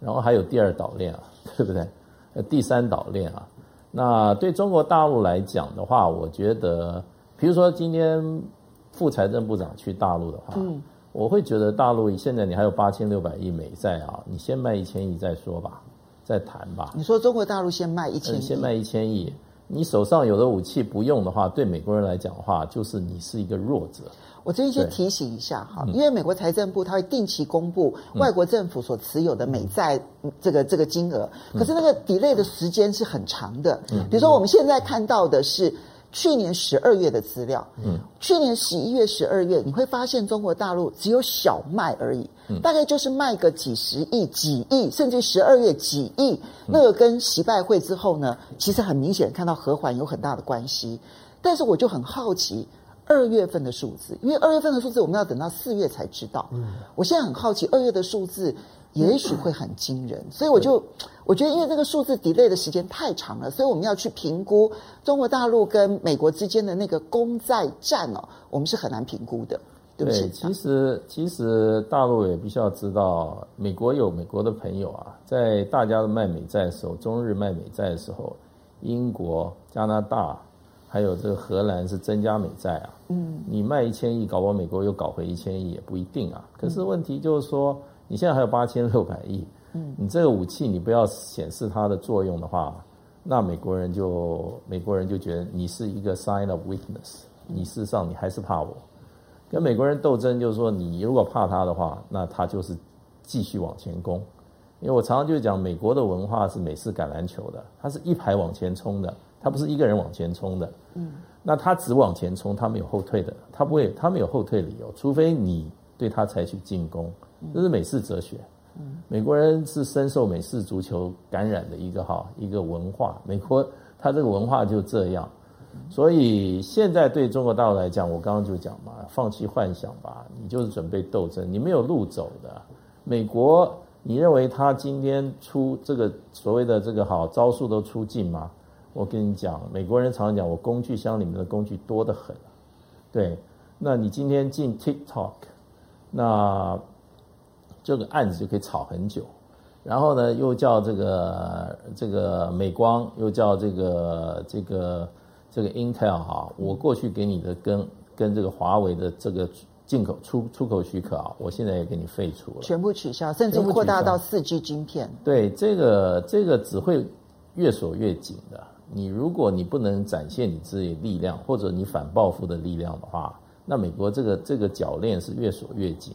然后还有第二岛链啊，对不对？第三岛链啊，那对中国大陆来讲的话，我觉得，比如说今天副财政部长去大陆的话，嗯，我会觉得大陆现在你还有八千六百亿美债啊，你先卖一千亿再说吧。再谈吧。你说中国大陆先卖一千亿，先卖一千亿。你手上有的武器不用的话，对美国人来讲的话，就是你是一个弱者。我这边先提醒一下哈，因为美国财政部它会定期公布外国政府所持有的美债这个这个金额，可是那个 delay 的时间是很长的。比如说我们现在看到的是。去年十二月的资料，嗯，去年十一月、十二月，你会发现中国大陆只有小麦而已，嗯，大概就是卖个几十亿、几亿，甚至十二月几亿。那个跟习拜会之后呢，其实很明显看到和缓有很大的关系。但是我就很好奇二月份的数字，因为二月份的数字我们要等到四月才知道。嗯，我现在很好奇二月的数字。也许会很惊人，所以我就我觉得，因为这个数字 delay 的时间太长了，所以我们要去评估中国大陆跟美国之间的那个公债战哦，我们是很难评估的，对不对？其实其实大陆也必须要知道，美国有美国的朋友啊，在大家都卖美债的时候，中日卖美债的时候，英国、加拿大还有这个荷兰是增加美债啊，嗯，你卖一千亿，搞不好美国又搞回一千亿也不一定啊。可是问题就是说。你现在还有八千六百亿，嗯，你这个武器你不要显示它的作用的话，那美国人就美国人就觉得你是一个 sign of weakness，你事实上你还是怕我。跟美国人斗争就是说，你如果怕他的话，那他就是继续往前攻。因为我常常就讲，美国的文化是美式橄榄球的，他是一排往前冲的，他不是一个人往前冲的，嗯，那他只往前冲，他没有后退的，他不会，他没有后退理由，除非你对他采取进攻。这是美式哲学，美国人是深受美式足球感染的一个哈一个文化。美国他这个文化就这样，所以现在对中国大陆来讲，我刚刚就讲嘛，放弃幻想吧，你就是准备斗争，你没有路走的。美国，你认为他今天出这个所谓的这个好招数都出尽吗？我跟你讲，美国人常常讲，我工具箱里面的工具多得很。对，那你今天进 TikTok，那。这个案子就可以吵很久，然后呢，又叫这个这个美光，又叫这个这个这个 Intel 哈，我过去给你的跟跟这个华为的这个进口出出口许可啊，我现在也给你废除了，全部取消，甚至扩大到四 G 晶片。对，这个这个只会越锁越紧的。你如果你不能展现你自己力量，或者你反报复的力量的话，那美国这个这个铰链是越锁越紧。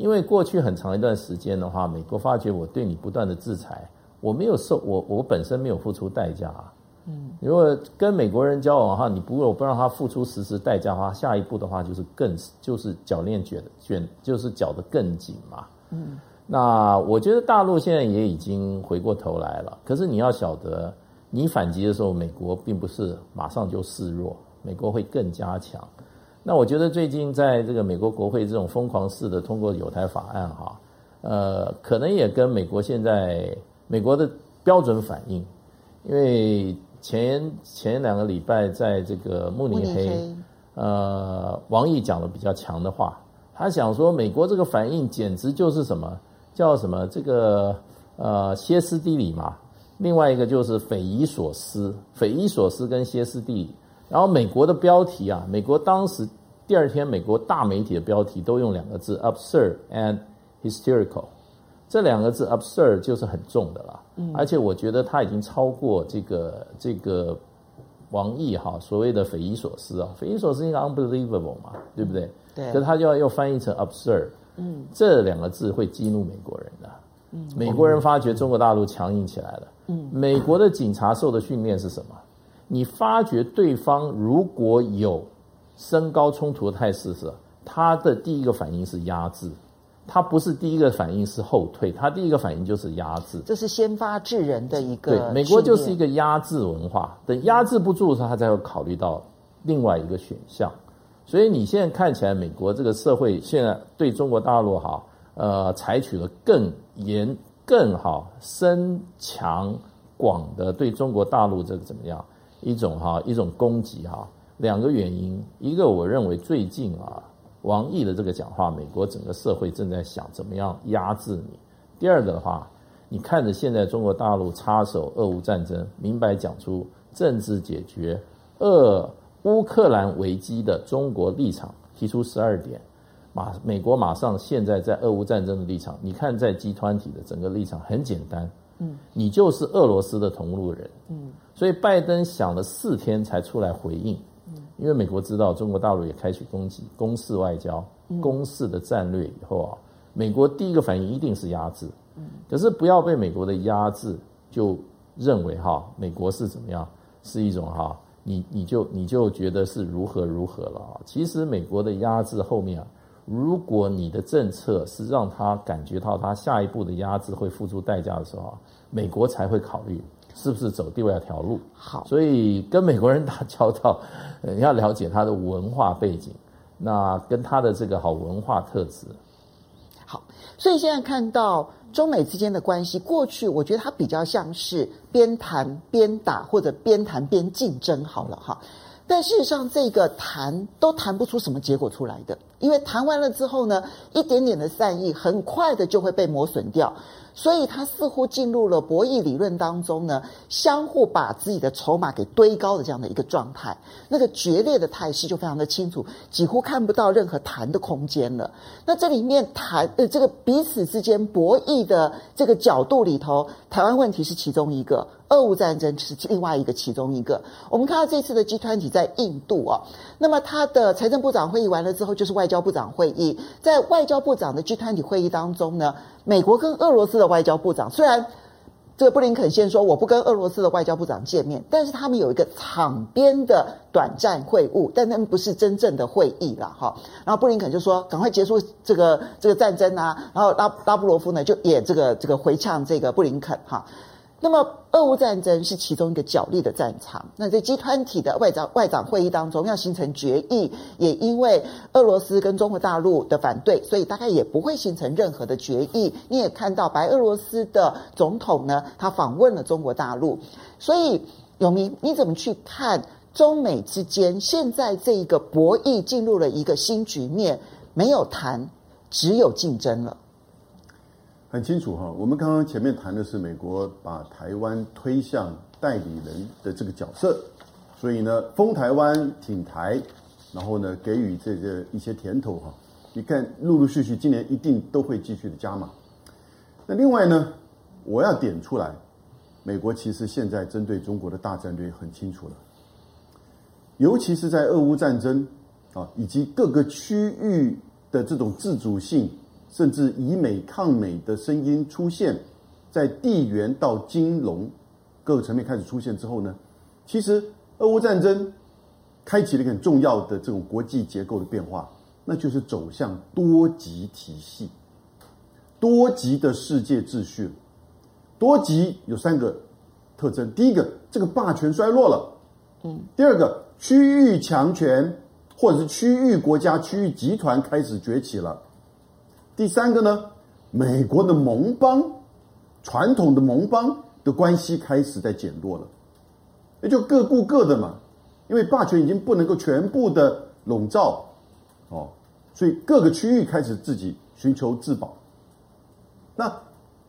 因为过去很长一段时间的话，美国发觉我对你不断的制裁，我没有受我我本身没有付出代价啊。嗯，如果跟美国人交往的话，你不我不让他付出实时代价的话，下一步的话就是更就是脚链卷卷就是绞得更紧嘛。嗯，那我觉得大陆现在也已经回过头来了，可是你要晓得，你反击的时候，美国并不是马上就示弱，美国会更加强。那我觉得最近在这个美国国会这种疯狂式的通过有台法案哈，呃，可能也跟美国现在美国的标准反应，因为前前两个礼拜在这个慕尼黑，呃，王毅讲的比较强的话，他想说美国这个反应简直就是什么叫什么这个呃歇斯底里嘛，另外一个就是匪夷所思，匪夷所思跟歇斯底里。然后美国的标题啊，美国当时第二天美国大媒体的标题都用两个字 absurd and hysterical，这两个字 absurd 就是很重的了。嗯，而且我觉得它已经超过这个这个王毅哈所谓的匪夷所思啊，匪夷所思应该 unbelievable 嘛，对不对？对。可是他就要又翻译成 absurd，嗯，这两个字会激怒美国人的。嗯，美国人发觉中国大陆强硬起来了。嗯，美国的警察受的训练是什么？你发觉对方如果有升高冲突的态势时，他的第一个反应是压制，他不是第一个反应是后退，他第一个反应就是压制。这是先发制人的一个。对，美国就是一个压制文化，等压制不住的时候，他才会考虑到另外一个选项。所以你现在看起来，美国这个社会现在对中国大陆哈。呃，采取了更严、更好、深、强、广的对中国大陆这个怎么样一种哈一种攻击哈？两个原因，一个我认为最近啊，王毅的这个讲话，美国整个社会正在想怎么样压制你。第二个的话，你看着现在中国大陆插手俄乌战争，明白讲出政治解决俄乌克兰危机的中国立场，提出十二点。马美国马上现在在俄乌战争的立场，你看在集团体的整个立场很简单，嗯，你就是俄罗斯的同路人，嗯，所以拜登想了四天才出来回应，嗯，因为美国知道中国大陆也开始攻击，攻势外交，攻势的战略以后啊，美国第一个反应一定是压制，嗯，可是不要被美国的压制就认为哈，美国是怎么样，是一种哈，你你就你就觉得是如何如何了啊，其实美国的压制后面啊。如果你的政策是让他感觉到他下一步的压制会付出代价的时候，美国才会考虑是不是走第二条路。好，所以跟美国人打交道，你要了解他的文化背景，那跟他的这个好文化特质。好，所以现在看到中美之间的关系，过去我觉得它比较像是边谈边打，或者边谈边竞争。好了哈。但事实上，这个谈都谈不出什么结果出来的，因为谈完了之后呢，一点点的善意很快的就会被磨损掉。所以，他似乎进入了博弈理论当中呢，相互把自己的筹码给堆高的这样的一个状态，那个决裂的态势就非常的清楚，几乎看不到任何谈的空间了。那这里面谈呃，这个彼此之间博弈的这个角度里头，台湾问题是其中一个，俄乌战争是另外一个其中一个。我们看到这次的 G20 在印度啊，那么他的财政部长会议完了之后，就是外交部长会议，在外交部长的 G20 会议当中呢。美国跟俄罗斯的外交部长，虽然这个布林肯先说我不跟俄罗斯的外交部长见面，但是他们有一个场边的短暂会晤，但那不是真正的会议了哈。然后布林肯就说赶快结束这个这个战争啊，然后拉拉布罗夫呢就也这个这个回呛这个布林肯哈。那么，俄乌战争是其中一个角力的战场。那在集团体的外长外长会议当中，要形成决议，也因为俄罗斯跟中国大陆的反对，所以大概也不会形成任何的决议。你也看到白俄罗斯的总统呢，他访问了中国大陆。所以，永明，你怎么去看中美之间现在这一个博弈进入了一个新局面？没有谈，只有竞争了。很清楚哈，我们刚刚前面谈的是美国把台湾推向代理人的这个角色，所以呢，封台湾、挺台，然后呢，给予这个一些甜头哈。你看，陆陆续续今年一定都会继续的加码。那另外呢，我要点出来，美国其实现在针对中国的大战略很清楚了，尤其是在俄乌战争啊，以及各个区域的这种自主性。甚至以美抗美的声音出现，在地缘到金融各个层面开始出现之后呢，其实俄乌战争开启了一个很重要的这种国际结构的变化，那就是走向多极体系、多极的世界秩序。多极有三个特征：第一个，这个霸权衰落了；嗯，第二个，区域强权或者是区域国家、区域集团开始崛起了。第三个呢，美国的盟邦，传统的盟邦的关系开始在减弱了，也就各顾各的嘛，因为霸权已经不能够全部的笼罩，哦，所以各个区域开始自己寻求自保。那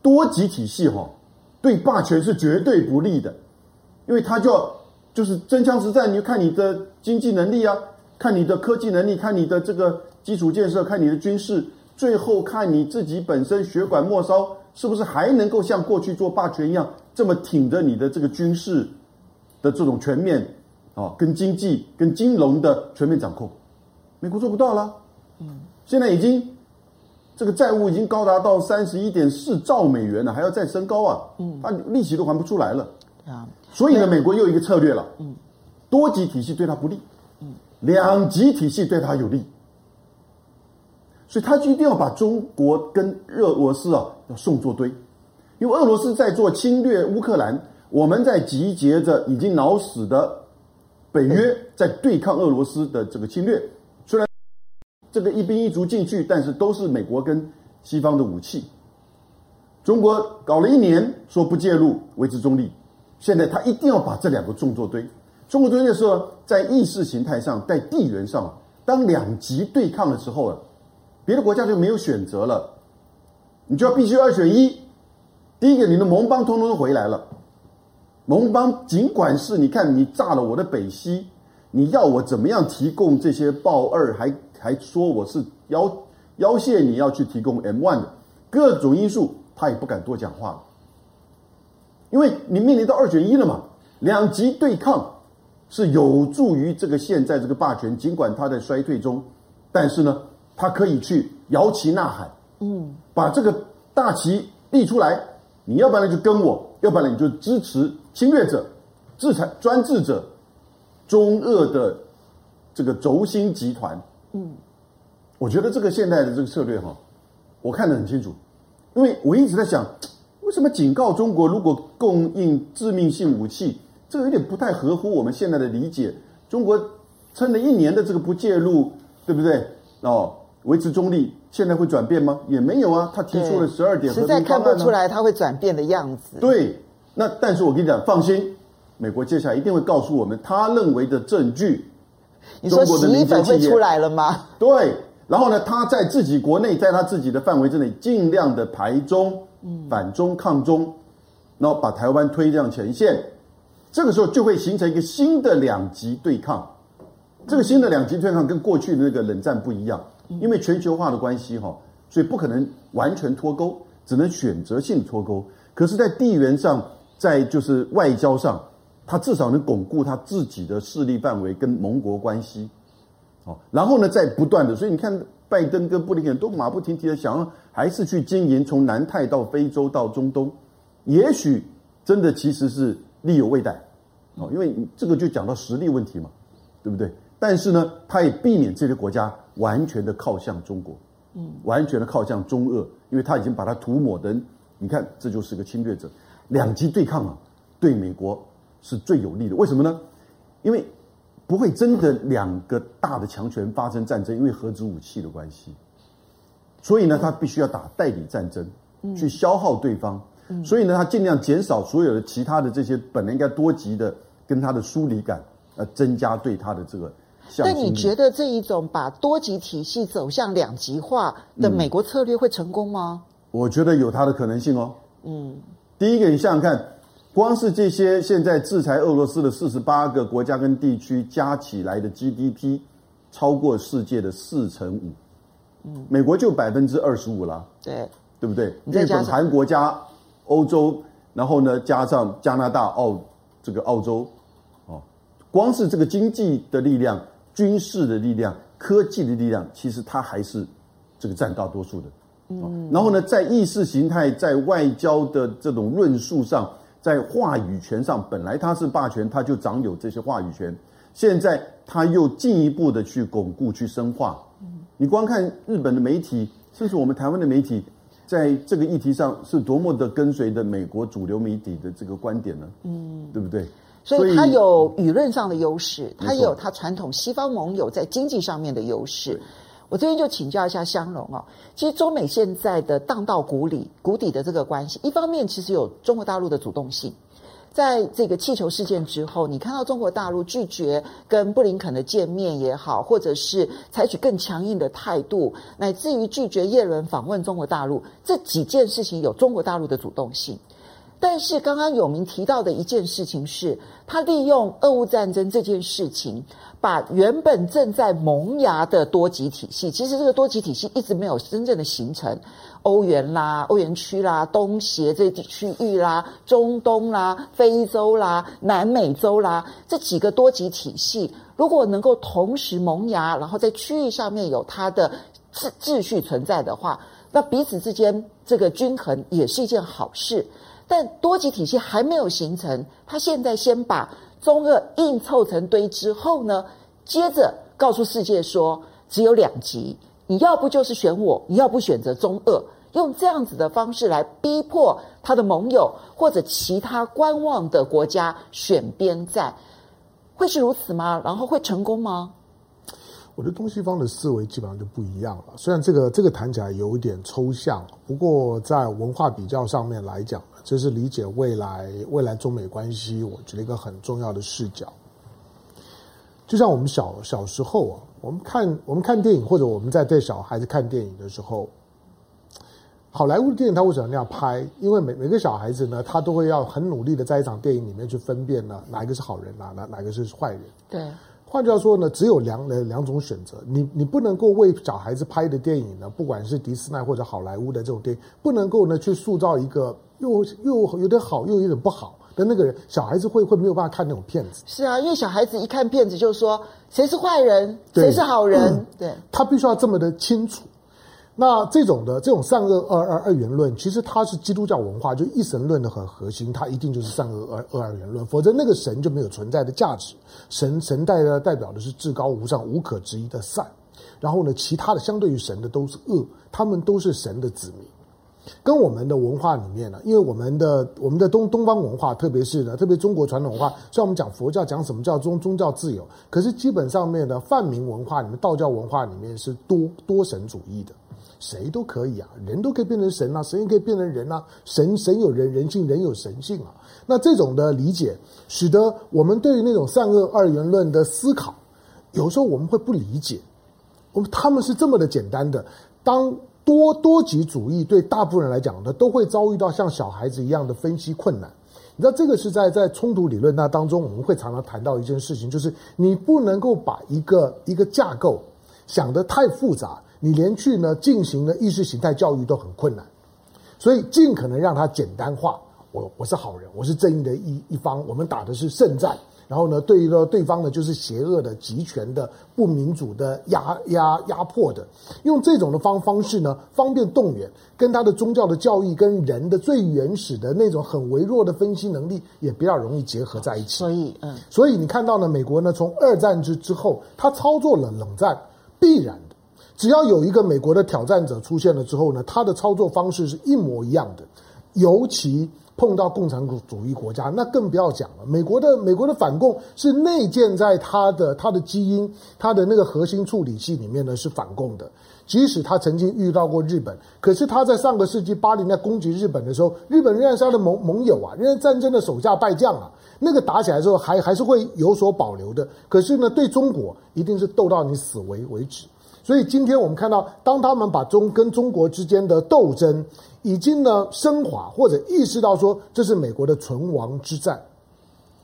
多极体系哈，对霸权是绝对不利的，因为他就要就是真枪实战，你就看你的经济能力啊，看你的科技能力，看你的这个基础建设，看你的军事，最后看你自己本身血管末梢是不是还能够像过去做霸权一样这么挺着你的这个军事的这种全面啊，跟经济跟金融的全面掌控，美国做不到了，嗯，现在已经。这个债务已经高达到三十一点四兆美元了，还要再升高啊！嗯，它利息都还不出来了。啊，所以呢，美国又一个策略了。嗯，多极体系对他不利，嗯，两极体系对他有利，所以他就一定要把中国跟俄罗斯啊要送作堆，因为俄罗斯在做侵略乌克兰，我们在集结着已经脑死的北约在对抗俄罗斯的这个侵略。虽然这个一兵一卒进去，但是都是美国跟西方的武器。中国搞了一年，说不介入，维持中立。现在他一定要把这两个重作堆。中国堆的时候，在意识形态上，在地缘上，当两极对抗的时候啊，别的国家就没有选择了，你就要必须二选一。第一个，你的盟邦通通都回来了。盟邦尽管是你看你炸了我的北溪，你要我怎么样提供这些豹二还？还说我是要要挟你要去提供 M one 的各种因素，他也不敢多讲话了，因为你面临到二选一了嘛，两极对抗是有助于这个现在这个霸权，尽管他在衰退中，但是呢，他可以去摇旗呐喊，嗯，把这个大旗立出来，你要不然就跟我，要不然你就支持侵略者、制裁专制者、中俄的这个轴心集团。嗯，我觉得这个现在的这个策略哈，我看得很清楚，因为我一直在想，为什么警告中国如果供应致命性武器，这个有点不太合乎我们现在的理解。中国撑了一年的这个不介入，对不对？哦，维持中立，现在会转变吗？也没有啊，他提出了十二点和平方案，实在看不出来他会转变的样子。对，那但是我跟你讲，放心，美国接下来一定会告诉我们他认为的证据。你说洗衣粉会出来了吗？对，然后呢，他在自己国内，在他自己的范围之内，尽量的排中、反中、抗中，然后把台湾推向前线。这个时候就会形成一个新的两极对抗。这个新的两极对抗跟过去的那个冷战不一样，因为全球化的关系哈，所以不可能完全脱钩，只能选择性脱钩。可是，在地缘上，在就是外交上。他至少能巩固他自己的势力范围跟盟国关系，哦，然后呢，再不断的，所以你看，拜登跟布林肯都马不停蹄的想要还是去经营从南太到非洲到中东，也许真的其实是力有未逮，哦，因为这个就讲到实力问题嘛，对不对？但是呢，他也避免这些国家完全的靠向中国，嗯，完全的靠向中俄，因为他已经把它涂抹的，你看这就是个侵略者，两极对抗啊，对美国。是最有利的，为什么呢？因为不会真的两个大的强权发生战争，因为核子武器的关系，所以呢，他必须要打代理战争，去消耗对方。所以呢，他尽量减少所有的其他的这些本来应该多极的跟他的疏离感，呃，增加对他的这个。但你觉得这一种把多极体系走向两极化的美国策略会成功吗？我觉得有它的可能性哦。嗯，第一个，你想想看。光是这些现在制裁俄罗斯的四十八个国家跟地区加起来的 GDP，超过世界的四成五，嗯，美国就百分之二十五了，对，对不对？日本、韩国加欧洲，然后呢，加上加拿大、澳这个澳洲，哦，光是这个经济的力量、军事的力量、科技的力量，其实它还是这个占大多数的，嗯，然后呢，在意识形态、在外交的这种论述上。在话语权上，本来它是霸权，它就掌有这些话语权。现在它又进一步的去巩固、去深化。嗯你光看日本的媒体，甚至我们台湾的媒体，在这个议题上是多么的跟随的美国主流媒体的这个观点呢？嗯，对不对？所以他有舆论上的优势，他也有他传统西方盟友在经济上面的优势。我这边就请教一下香龙哦，其实中美现在的荡到谷里、谷底的这个关系，一方面其实有中国大陆的主动性，在这个气球事件之后，你看到中国大陆拒绝跟布林肯的见面也好，或者是采取更强硬的态度，乃至于拒绝叶伦访问中国大陆，这几件事情有中国大陆的主动性。但是刚刚有明提到的一件事情是，他利用俄乌战争这件事情，把原本正在萌芽的多极体系，其实这个多极体系一直没有真正的形成，欧元啦、欧元区啦、东协这些区域啦、中东啦、非洲啦、南美洲啦这几个多极体系，如果能够同时萌芽，然后在区域上面有它的秩秩序存在的话，那彼此之间这个均衡也是一件好事。但多极体系还没有形成，他现在先把中俄硬凑成堆之后呢，接着告诉世界说只有两极，你要不就是选我，你要不选择中俄，用这样子的方式来逼迫他的盟友或者其他观望的国家选边站，会是如此吗？然后会成功吗？我觉得东西方的思维基本上就不一样了。虽然这个这个谈起来有一点抽象，不过在文化比较上面来讲。这是理解未来未来中美关系，我觉得一个很重要的视角。就像我们小小时候啊，我们看我们看电影，或者我们在带小孩子看电影的时候，好莱坞的电影他为什么那样拍？因为每每个小孩子呢，他都会要很努力的在一场电影里面去分辨呢，哪一个是好人啊，哪哪个是坏人。对。换句话说呢，只有两两两种选择，你你不能够为小孩子拍的电影呢，不管是迪士尼或者好莱坞的这种电影，不能够呢去塑造一个又又有点好又有点不好的那个人，小孩子会会没有办法看那种片子。是啊，因为小孩子一看片子就说谁是坏人，谁是好人，嗯、对，他必须要这么的清楚。那这种的这种善恶二二二元论，其实它是基督教文化，就一神论的很核心，它一定就是善恶二二二元论，否则那个神就没有存在的价值。神神代的代表的是至高无上、无可置疑的善，然后呢，其他的相对于神的都是恶，他们都是神的子民。跟我们的文化里面呢，因为我们的我们的东东方文化，特别是呢，特别中国传统文化，虽然我们讲佛教讲什么叫宗宗教自由，可是基本上面的泛民文化里面、道教文化里面是多多神主义的。谁都可以啊，人都可以变成神啊，神也可以变成人啊，神神有人人性，人有神性啊。那这种的理解，使得我们对于那种善恶二元论的思考，有时候我们会不理解。我们他们是这么的简单的，当多多极主义对大部分人来讲呢，都会遭遇到像小孩子一样的分析困难。你知道这个是在在冲突理论那当中，我们会常常谈到一件事情，就是你不能够把一个一个架构想得太复杂。你连去呢进行了意识形态教育都很困难，所以尽可能让它简单化。我我是好人，我是正义的一一方，我们打的是胜战。然后呢，对于呢对方呢就是邪恶的、集权的、不民主的、压压压迫的，用这种的方方式呢，方便动员，跟他的宗教的教义跟人的最原始的那种很微弱的分析能力也比较容易结合在一起。所以，嗯，所以你看到呢，美国呢从二战之之后，他操作了冷战，必然。只要有一个美国的挑战者出现了之后呢，他的操作方式是一模一样的。尤其碰到共产主义国家，那更不要讲了。美国的美国的反共是内建在他的他的基因，他的那个核心处理器里面呢是反共的。即使他曾经遇到过日本，可是他在上个世纪八零年代攻击日本的时候，日本仍然是他的盟盟友啊，仍然战争的手下败将啊。那个打起来之后还 还是会有所保留的。可是呢，对中国一定是斗到你死为为止。所以今天我们看到，当他们把中跟中国之间的斗争已经呢升华，或者意识到说这是美国的存亡之战，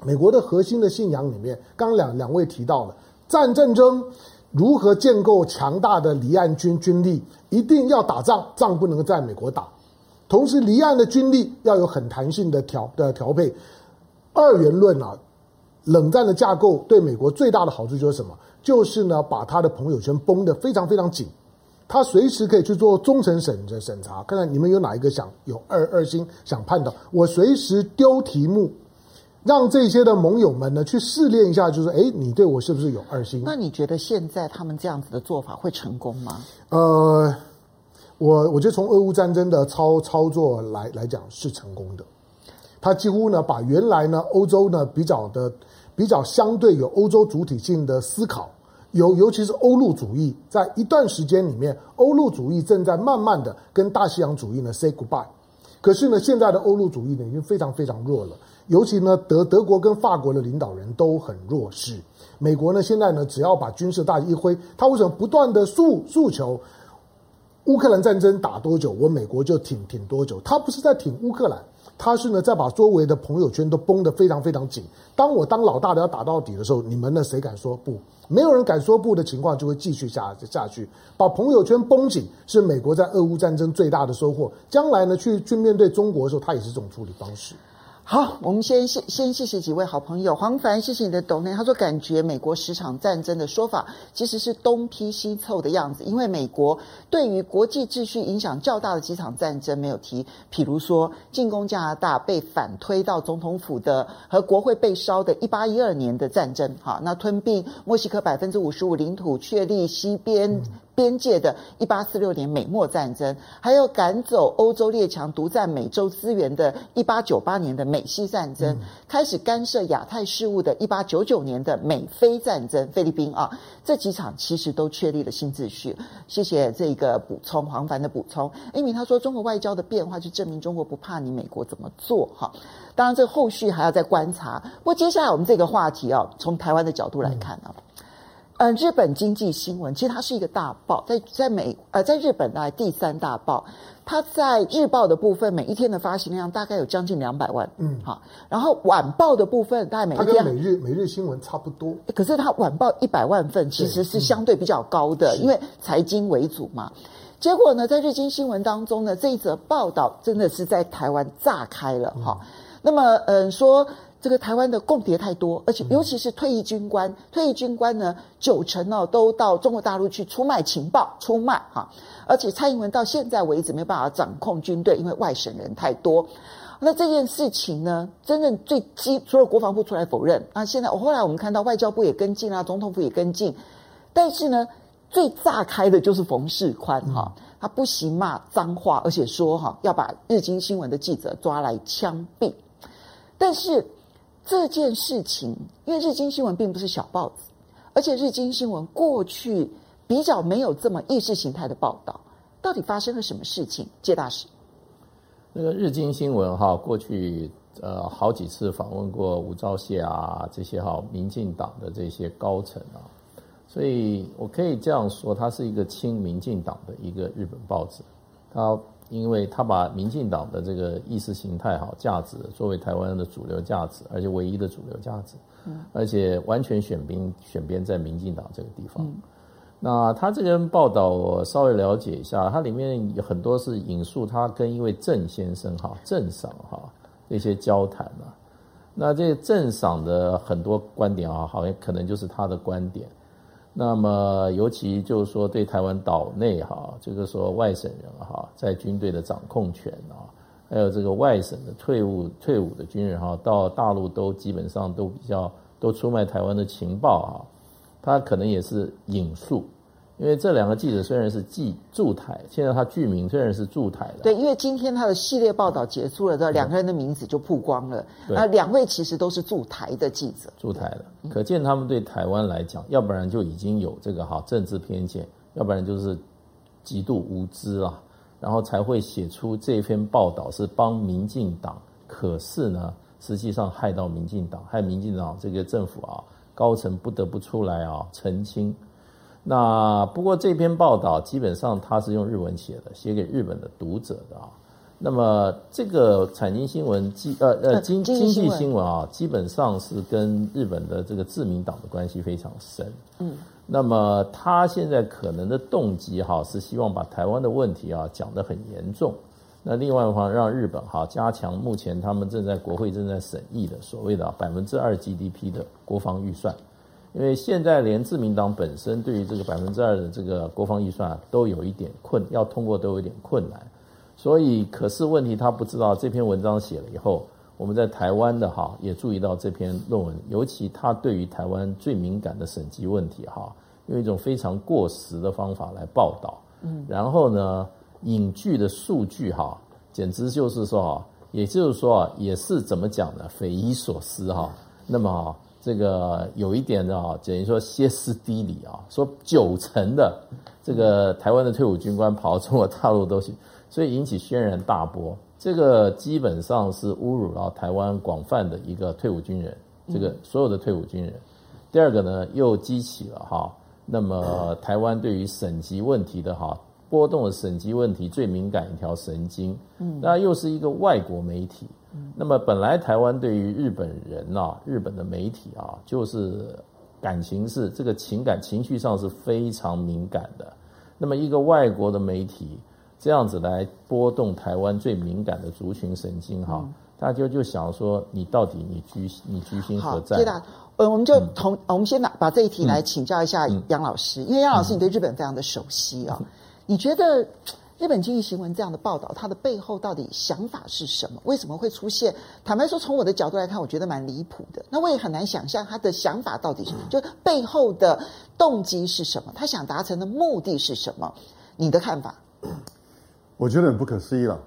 美国的核心的信仰里面，刚刚两两位提到了战战争如何建构强大的离岸军军力，一定要打仗，仗不能在美国打，同时离岸的军力要有很弹性的调的调配。二元论啊，冷战的架构对美国最大的好处就是什么？就是呢，把他的朋友圈绷得非常非常紧，他随时可以去做忠诚审的审查，看看你们有哪一个想有二二心想判的，我随时丢题目，让这些的盟友们呢去试炼一下，就是哎，你对我是不是有二心？那你觉得现在他们这样子的做法会成功吗？呃，我我觉得从俄乌战争的操操作来来讲是成功的，他几乎呢把原来呢欧洲呢比较的。比较相对有欧洲主体性的思考，尤尤其是欧陆主义，在一段时间里面，欧陆主义正在慢慢的跟大西洋主义呢 say goodbye。可是呢，现在的欧陆主义呢已经非常非常弱了，尤其呢德德国跟法国的领导人都很弱势。美国呢现在呢只要把军事大旗一挥，他为什么不断的诉诉求？乌克兰战争打多久，我美国就挺挺多久。他不是在挺乌克兰，他是呢在把周围的朋友圈都绷得非常非常紧。当我当老大的要打到底的时候，你们呢谁敢说不？没有人敢说不的情况，就会继续下下去。把朋友圈绷紧，是美国在俄乌战争最大的收获。将来呢去去面对中国的时候，他也是这种处理方式。好，我们先谢先谢谢几位好朋友。黄凡，谢谢你的抖内。他说，感觉美国十场战争的说法其实是东拼西凑的样子，因为美国对于国际秩序影响较大的几场战争没有提，譬如说进攻加拿大被反推到总统府的和国会被烧的一八一二年的战争。好，那吞并墨西哥百分之五十五领土，确立西边。嗯边界的一八四六年美墨战争，还有赶走欧洲列强、独占美洲资源的一八九八年的美西战争，嗯、开始干涉亚太事务的一八九九年的美菲战争，菲律宾啊，这几场其实都确立了新秩序。谢谢这个补充，黄凡的补充。艾米他说，中国外交的变化就证明中国不怕你美国怎么做哈。当然，这个后续还要再观察。不过接下来我们这个话题啊，从台湾的角度来看啊。嗯嗯，日本经济新闻其实它是一个大报，在在美呃在日本大概第三大报，它在日报的部分每一天的发行量大概有将近两百万，嗯，好，然后晚报的部分大概每一天它跟每日每日新闻差不多，可是它晚报一百万份其实是相对比较高的，嗯、因为财经为主嘛。结果呢，在日经新闻当中呢，这一则报道真的是在台湾炸开了哈、嗯。那么嗯说。这个台湾的共谍太多，而且尤其是退役军官，退役军官呢，九成呢都到中国大陆去出卖情报，出卖哈。而且蔡英文到现在为止没有办法掌控军队，因为外省人太多。那这件事情呢，真正最基，除了国防部出来否认，那现在我后来我们看到外交部也跟进啊，总统府也跟进，但是呢，最炸开的就是冯世宽哈，他不惜骂脏话，而且说哈要把日经新闻的记者抓来枪毙，但是。这件事情，因为日经新闻并不是小报子，而且日经新闻过去比较没有这么意识形态的报道，到底发生了什么事情？介大使，那个日经新闻哈，过去呃好几次访问过吴钊燮啊这些哈民进党的这些高层啊，所以我可以这样说，它是一个亲民进党的一个日本报纸，它。因为他把民进党的这个意识形态哈价值作为台湾的主流价值，而且唯一的主流价值，嗯，而且完全选边选边在民进党这个地方。嗯、那他这篇报道我稍微了解一下，它里面有很多是引述他跟一位郑先生哈郑赏哈这些交谈啊。那这郑赏的很多观点啊，好像可能就是他的观点。那么，尤其就是说，对台湾岛内哈，就是说外省人哈，在军队的掌控权啊，还有这个外省的退伍退伍的军人哈，到大陆都基本上都比较都出卖台湾的情报啊，他可能也是引述。因为这两个记者虽然是记驻台，现在他剧名虽然是驻台的。对，因为今天他的系列报道结束了，这两个人的名字就曝光了。啊，两位其实都是驻台的记者。驻台的，可见他们对台湾来讲，要不然就已经有这个哈政治偏见，要不然就是极度无知啊，然后才会写出这篇报道是帮民进党，可是呢，实际上害到民进党，害民进党这个政府啊，高层不得不出来啊澄清。那不过这篇报道基本上他是用日文写的，写给日本的读者的啊。那么这个产经新闻基呃呃经经济新闻啊，基本上是跟日本的这个自民党的关系非常深。嗯。那么他现在可能的动机哈，是希望把台湾的问题啊讲得很严重。那另外的话，让日本哈加强目前他们正在国会正在审议的所谓的百分之二 GDP 的国防预算。因为现在连自民党本身对于这个百分之二的这个国防预算都有一点困，要通过都有一点困难，所以可是问题他不知道这篇文章写了以后，我们在台湾的哈也注意到这篇论文，尤其他对于台湾最敏感的审计问题哈，用一种非常过时的方法来报道，嗯，然后呢引据的数据哈，简直就是说，也就是说啊，也是怎么讲呢？匪夷所思哈，那么。这个有一点的啊，等于说歇斯底里啊，说九成的这个台湾的退伍军官跑到中国大陆都行，所以引起轩然大波。这个基本上是侮辱了台湾广泛的一个退伍军人，这个所有的退伍军人。第二个呢，又激起了哈，那么台湾对于省级问题的哈波动的审级问题最敏感一条神经。嗯，那又是一个外国媒体。嗯，那么本来台湾对于日本人啊，日本的媒体啊，就是感情是这个情感情绪上是非常敏感的。那么一个外国的媒体这样子来波动台湾最敏感的族群神经哈。嗯。大家就就想说，你到底你居你居心何在？好，呃，我们就同、嗯、我们先拿把这一题来请教一下杨老师，嗯、因为杨老师你对日本非常的熟悉啊、你觉得日本经济新闻这样的报道，它的背后到底想法是什么？为什么会出现？坦白说，从我的角度来看，我觉得蛮离谱的。那我也很难想象他的想法到底是什么，就背后的动机是什么？他想达成的目的是什么？你的看法？我觉得很不可思议了。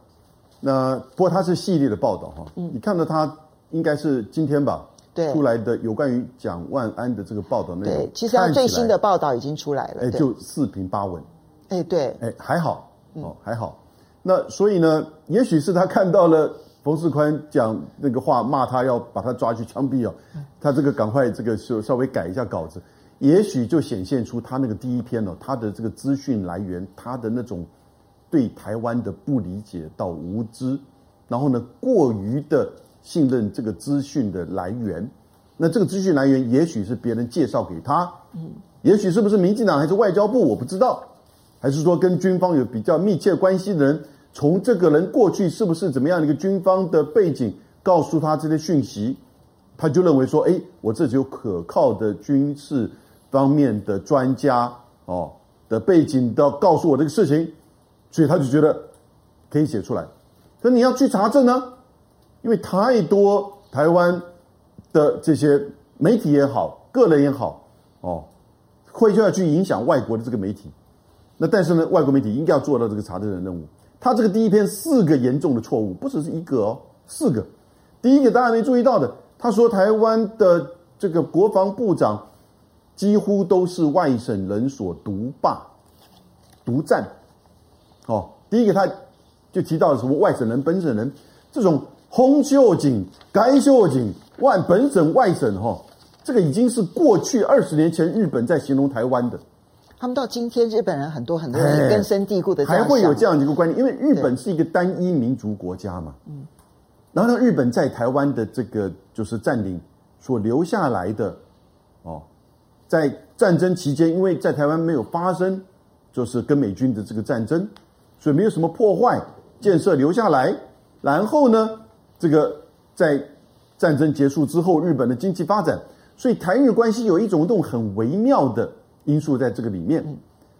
那不过它是系列的报道哈，嗯，你看到它应该是今天吧，对，出来的有关于蒋万安的这个报道内容，对，其实它最新的报道已经出来了，哎，就四平八稳，哎，对，哎，还好，哦，还好。那所以呢，也许是他看到了冯世宽讲那个话，骂他要把他抓去枪毙哦，他这个赶快这个稍稍微改一下稿子，也许就显现出他那个第一篇哦，他的这个资讯来源，他的那种。对台湾的不理解到无知，然后呢，过于的信任这个资讯的来源，那这个资讯来源也许是别人介绍给他，嗯，也许是不是民进党还是外交部我不知道，还是说跟军方有比较密切关系的人，从这个人过去是不是怎么样的一个军方的背景，告诉他这些讯息，他就认为说，哎，我这只有可靠的军事方面的专家哦的背景的告诉我这个事情。所以他就觉得可以写出来，可你要去查证呢，因为太多台湾的这些媒体也好，个人也好，哦，会就要去影响外国的这个媒体。那但是呢，外国媒体应该要做到这个查证的任务。他这个第一篇四个严重的错误，不只是一个哦，四个。第一个大家没注意到的，他说台湾的这个国防部长几乎都是外省人所独霸、独占。哦，第一个他就提到了什么外省人、本省人这种红袖锦、该袖警、外本省、外省哈、哦，这个已经是过去二十年前日本在形容台湾的。他们到今天，日本人很多很多人根深蒂固的还会有这样一个观念，因为日本是一个单一民族国家嘛。嗯。然后呢，日本在台湾的这个就是占领所留下来的哦，在战争期间，因为在台湾没有发生就是跟美军的这个战争。所以没有什么破坏，建设留下来，然后呢，这个在战争结束之后，日本的经济发展，所以台日关系有一种这种很微妙的因素在这个里面，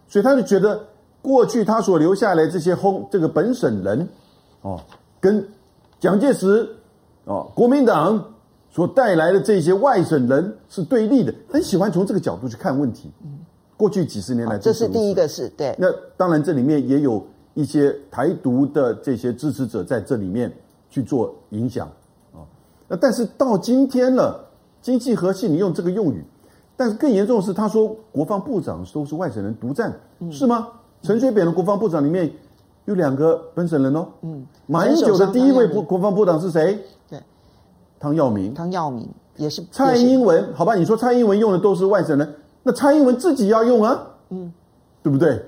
所以他就觉得过去他所留下来这些轰这个本省人，哦，跟蒋介石哦国民党所带来的这些外省人是对立的，很喜欢从这个角度去看问题。过去几十年来，这是第一个是对。那当然这里面也有。一些台独的这些支持者在这里面去做影响啊，那但是到今天了，经济核心你用这个用语，但是更严重的是，他说国防部长都是外省人独占，嗯、是吗？陈水扁的国防部长里面有两个本省人哦，嗯，马英九的第一位部国防部长是谁？对，汤耀明，汤耀明也是蔡英文，好吧？你说蔡英文用的都是外省人，那蔡英文自己要用啊，嗯，对不对？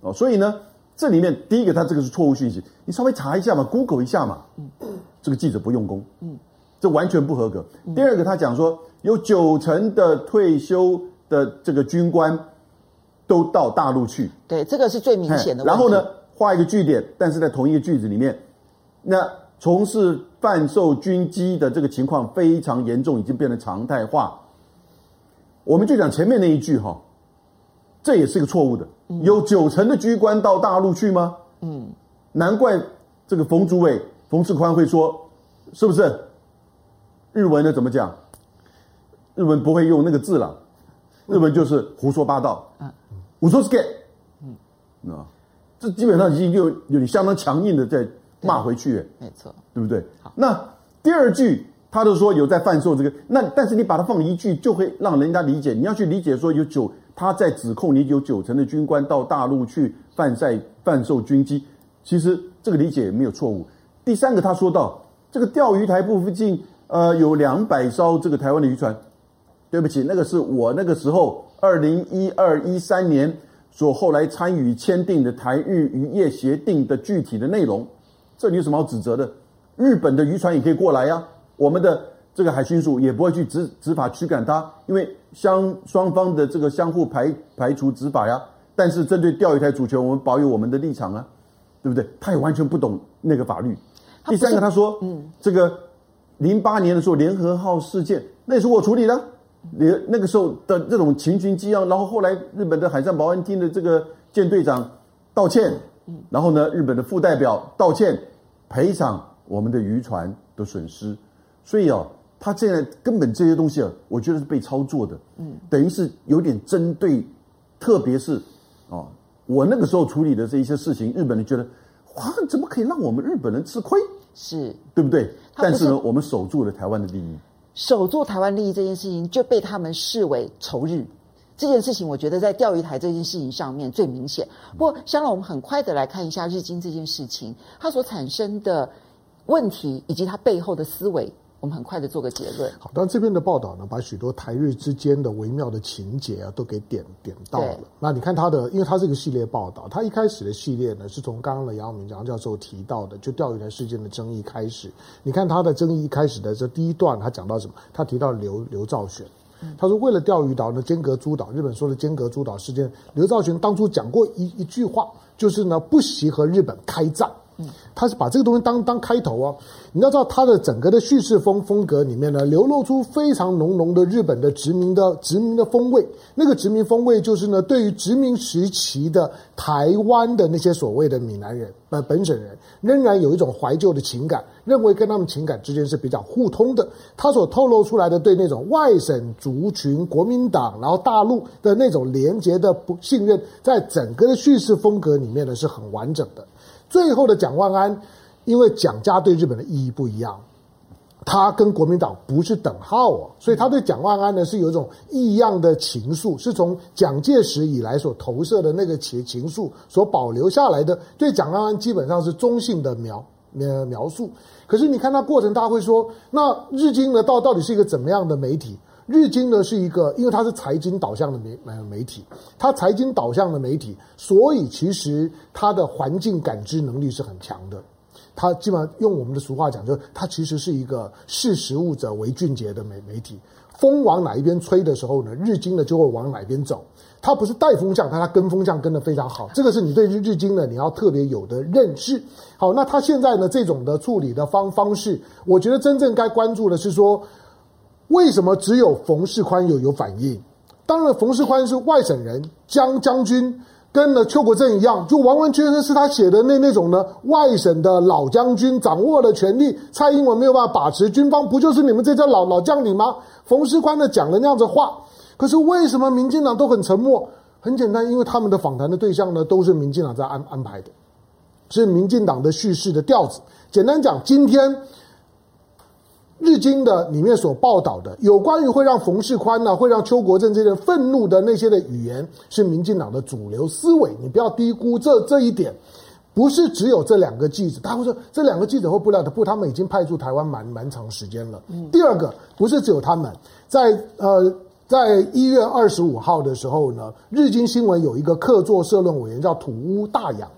哦，所以呢？这里面第一个，他这个是错误讯息，你稍微查一下嘛，Google 一下嘛。嗯，这个记者不用功。嗯，这完全不合格。嗯、第二个，他讲说有九成的退休的这个军官都到大陆去。对，这个是最明显的。然后呢，画一个句点，但是在同一个句子里面，那从事贩售军机的这个情况非常严重，已经变成常态化。我们就讲前面那一句哈。这也是个错误的，有九成的军官到大陆去吗？嗯，难怪这个冯主委冯世宽会说，是不是？日文的怎么讲？日文不会用那个字了，日文就是胡说八道。嗯，我说是 gay。嗯，啊，这基本上已经有有你相当强硬的在骂回去，没错，对不对？好，那第二句他都说有在贩售这个，那但是你把它放一句，就会让人家理解，你要去理解说有九。他在指控你有九成的军官到大陆去贩晒、贩售军机，其实这个理解也没有错误。第三个，他说到这个钓鱼台附近，呃，有两百艘这个台湾的渔船。对不起，那个是我那个时候二零一二一三年所后来参与签订的台日渔业协定的具体的内容，这里有什么好指责的？日本的渔船也可以过来呀、啊，我们的这个海巡署也不会去执执法驱赶他，因为相双方的这个相互排排除执法呀。但是针对钓鱼台主权，我们保有我们的立场啊，对不对？他也完全不懂那个法律。第三个，他说，嗯，这个零八年的时候联合号事件，那也是我处理的。连那个时候的这种情军激昂，然后后来日本的海上保安厅的这个舰队长道歉，然后呢，日本的副代表道歉，赔偿我们的渔船的损失。所以啊，他现在根本这些东西啊，我觉得是被操作的，嗯，等于是有点针对，特别是啊，我那个时候处理的这一些事情，日本人觉得哇，怎么可以让我们日本人吃亏？是对不对？但是呢，我们守住了台湾的利益。守住台湾利益这件事情，就被他们视为仇日。这件事情，我觉得在钓鱼台这件事情上面最明显。不过，香兰，我们很快的来看一下日经这件事情，它所产生的问题以及它背后的思维。我们很快的做个结论。好，但这边的报道呢，把许多台日之间的微妙的情节啊，都给点点到了。那你看他的，因为他是一个系列报道，他一开始的系列呢，是从刚刚的杨永明杨教授提到的，就钓鱼台事件的争议开始。你看他的争议一开始的这第一段，他讲到什么？他提到刘刘兆玄，他说为了钓鱼岛呢，尖阁诸岛，日本说的尖阁诸岛事件，刘兆玄当初讲过一一句话，就是呢，不惜和日本开战。他是把这个东西当当开头哦，你要知道他的整个的叙事风风格里面呢，流露出非常浓浓的日本的殖民的殖民的风味。那个殖民风味就是呢，对于殖民时期的台湾的那些所谓的闽南人、呃本省人，仍然有一种怀旧的情感，认为跟他们情感之间是比较互通的。他所透露出来的对那种外省族群、国民党，然后大陆的那种连结的不信任，在整个的叙事风格里面呢，是很完整的。最后的蒋万安，因为蒋家对日本的意义不一样，他跟国民党不是等号哦，所以他对蒋万安呢是有一种异样的情愫，是从蒋介石以来所投射的那个情情愫所保留下来的。对蒋万安基本上是中性的描描描述。可是你看他过程，大家会说，那日经呢到到底是一个怎么样的媒体？日经呢是一个，因为它是财经导向的媒媒媒体，它财经导向的媒体，所以其实它的环境感知能力是很强的。它基本上用我们的俗话讲，就是它其实是一个识时务者为俊杰的媒媒体。风往哪一边吹的时候呢，日经呢就会往哪边走。它不是带风向，但它跟风向跟得非常好。这个是你对日日经呢你要特别有的认识。好，那它现在呢这种的处理的方方式，我觉得真正该关注的是说。为什么只有冯世宽有有反应？当然，冯世宽是外省人，将将军跟了邱国正一样，就完完全全是他写的那那种呢，外省的老将军掌握了权力，蔡英文没有办法把持军方，不就是你们这些老老将领吗？冯世宽呢讲了那样子话，可是为什么民进党都很沉默？很简单，因为他们的访谈的对象呢都是民进党在安安排的，是民进党的叙事的调子。简单讲，今天。日经的里面所报道的有关于会让冯世宽呢，会让邱国正这些愤怒的那些的语言，是民进党的主流思维。你不要低估这这一点，不是只有这两个记者。他会说这两个记者会不了的不，他们已经派驻台湾蛮蛮长时间了。第二个不是只有他们，在呃，在一月二十五号的时候呢，日经新闻有一个客座社论委员叫土屋大洋。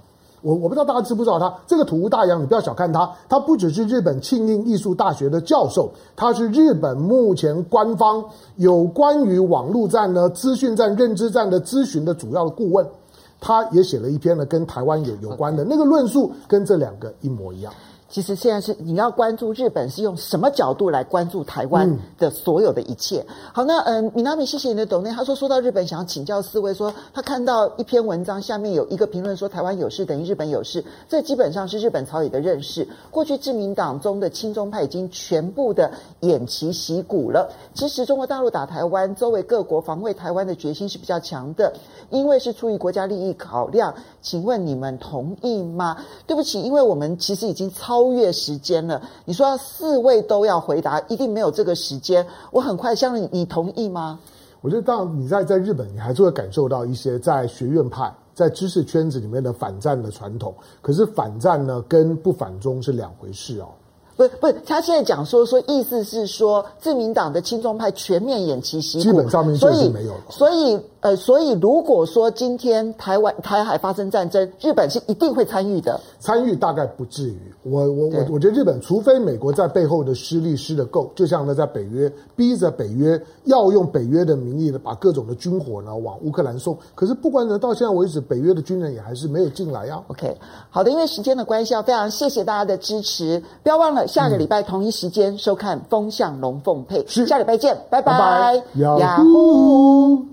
我我不知道大家知不知道他这个土屋大洋，你不要小看他，他不只是日本庆应艺术大学的教授，他是日本目前官方有关于网络战呢、资讯战、认知战的咨询的主要的顾问，他也写了一篇呢跟台湾有有关的那个论述，跟这两个一模一样。其实现在是你要关注日本是用什么角度来关注台湾的所有的一切。嗯、好，那嗯，米娜米，谢谢你的抖内。他说说到日本，想要请教四位，说他看到一篇文章下面有一个评论说台湾有事等于日本有事，这基本上是日本朝野的认识。过去自民党中的亲中派已经全部的偃旗息鼓了。其实中国大陆打台湾，周围各国防卫台湾的决心是比较强的，因为是出于国家利益考量。请问你们同意吗？对不起，因为我们其实已经超。超越时间了，你说要四位都要回答，一定没有这个时间。我很快，相信，你同意吗？我觉得，到你在在日本，你还是会感受到一些在学院派、在知识圈子里面的反战的传统。可是反战呢，跟不反中是两回事哦。不是不是，他现在讲说说，意思是说，自民党的亲中派全面偃旗息鼓，基本上面就是没有了。所以。所以呃，所以如果说今天台湾台海发生战争，日本是一定会参与的。参与大概不至于，我我我对。我觉得日本除非美国在背后的施力施的够，就像呢在北约逼着北约要用北约的名义呢把各种的军火呢往乌克兰送，可是不管呢到现在为止，北约的军人也还是没有进来呀。OK，好的，因为时间的关系，要非常谢谢大家的支持，不要忘了下个礼拜同一时间收看《风向龙凤配》，是。下礼拜见，拜拜。雅虎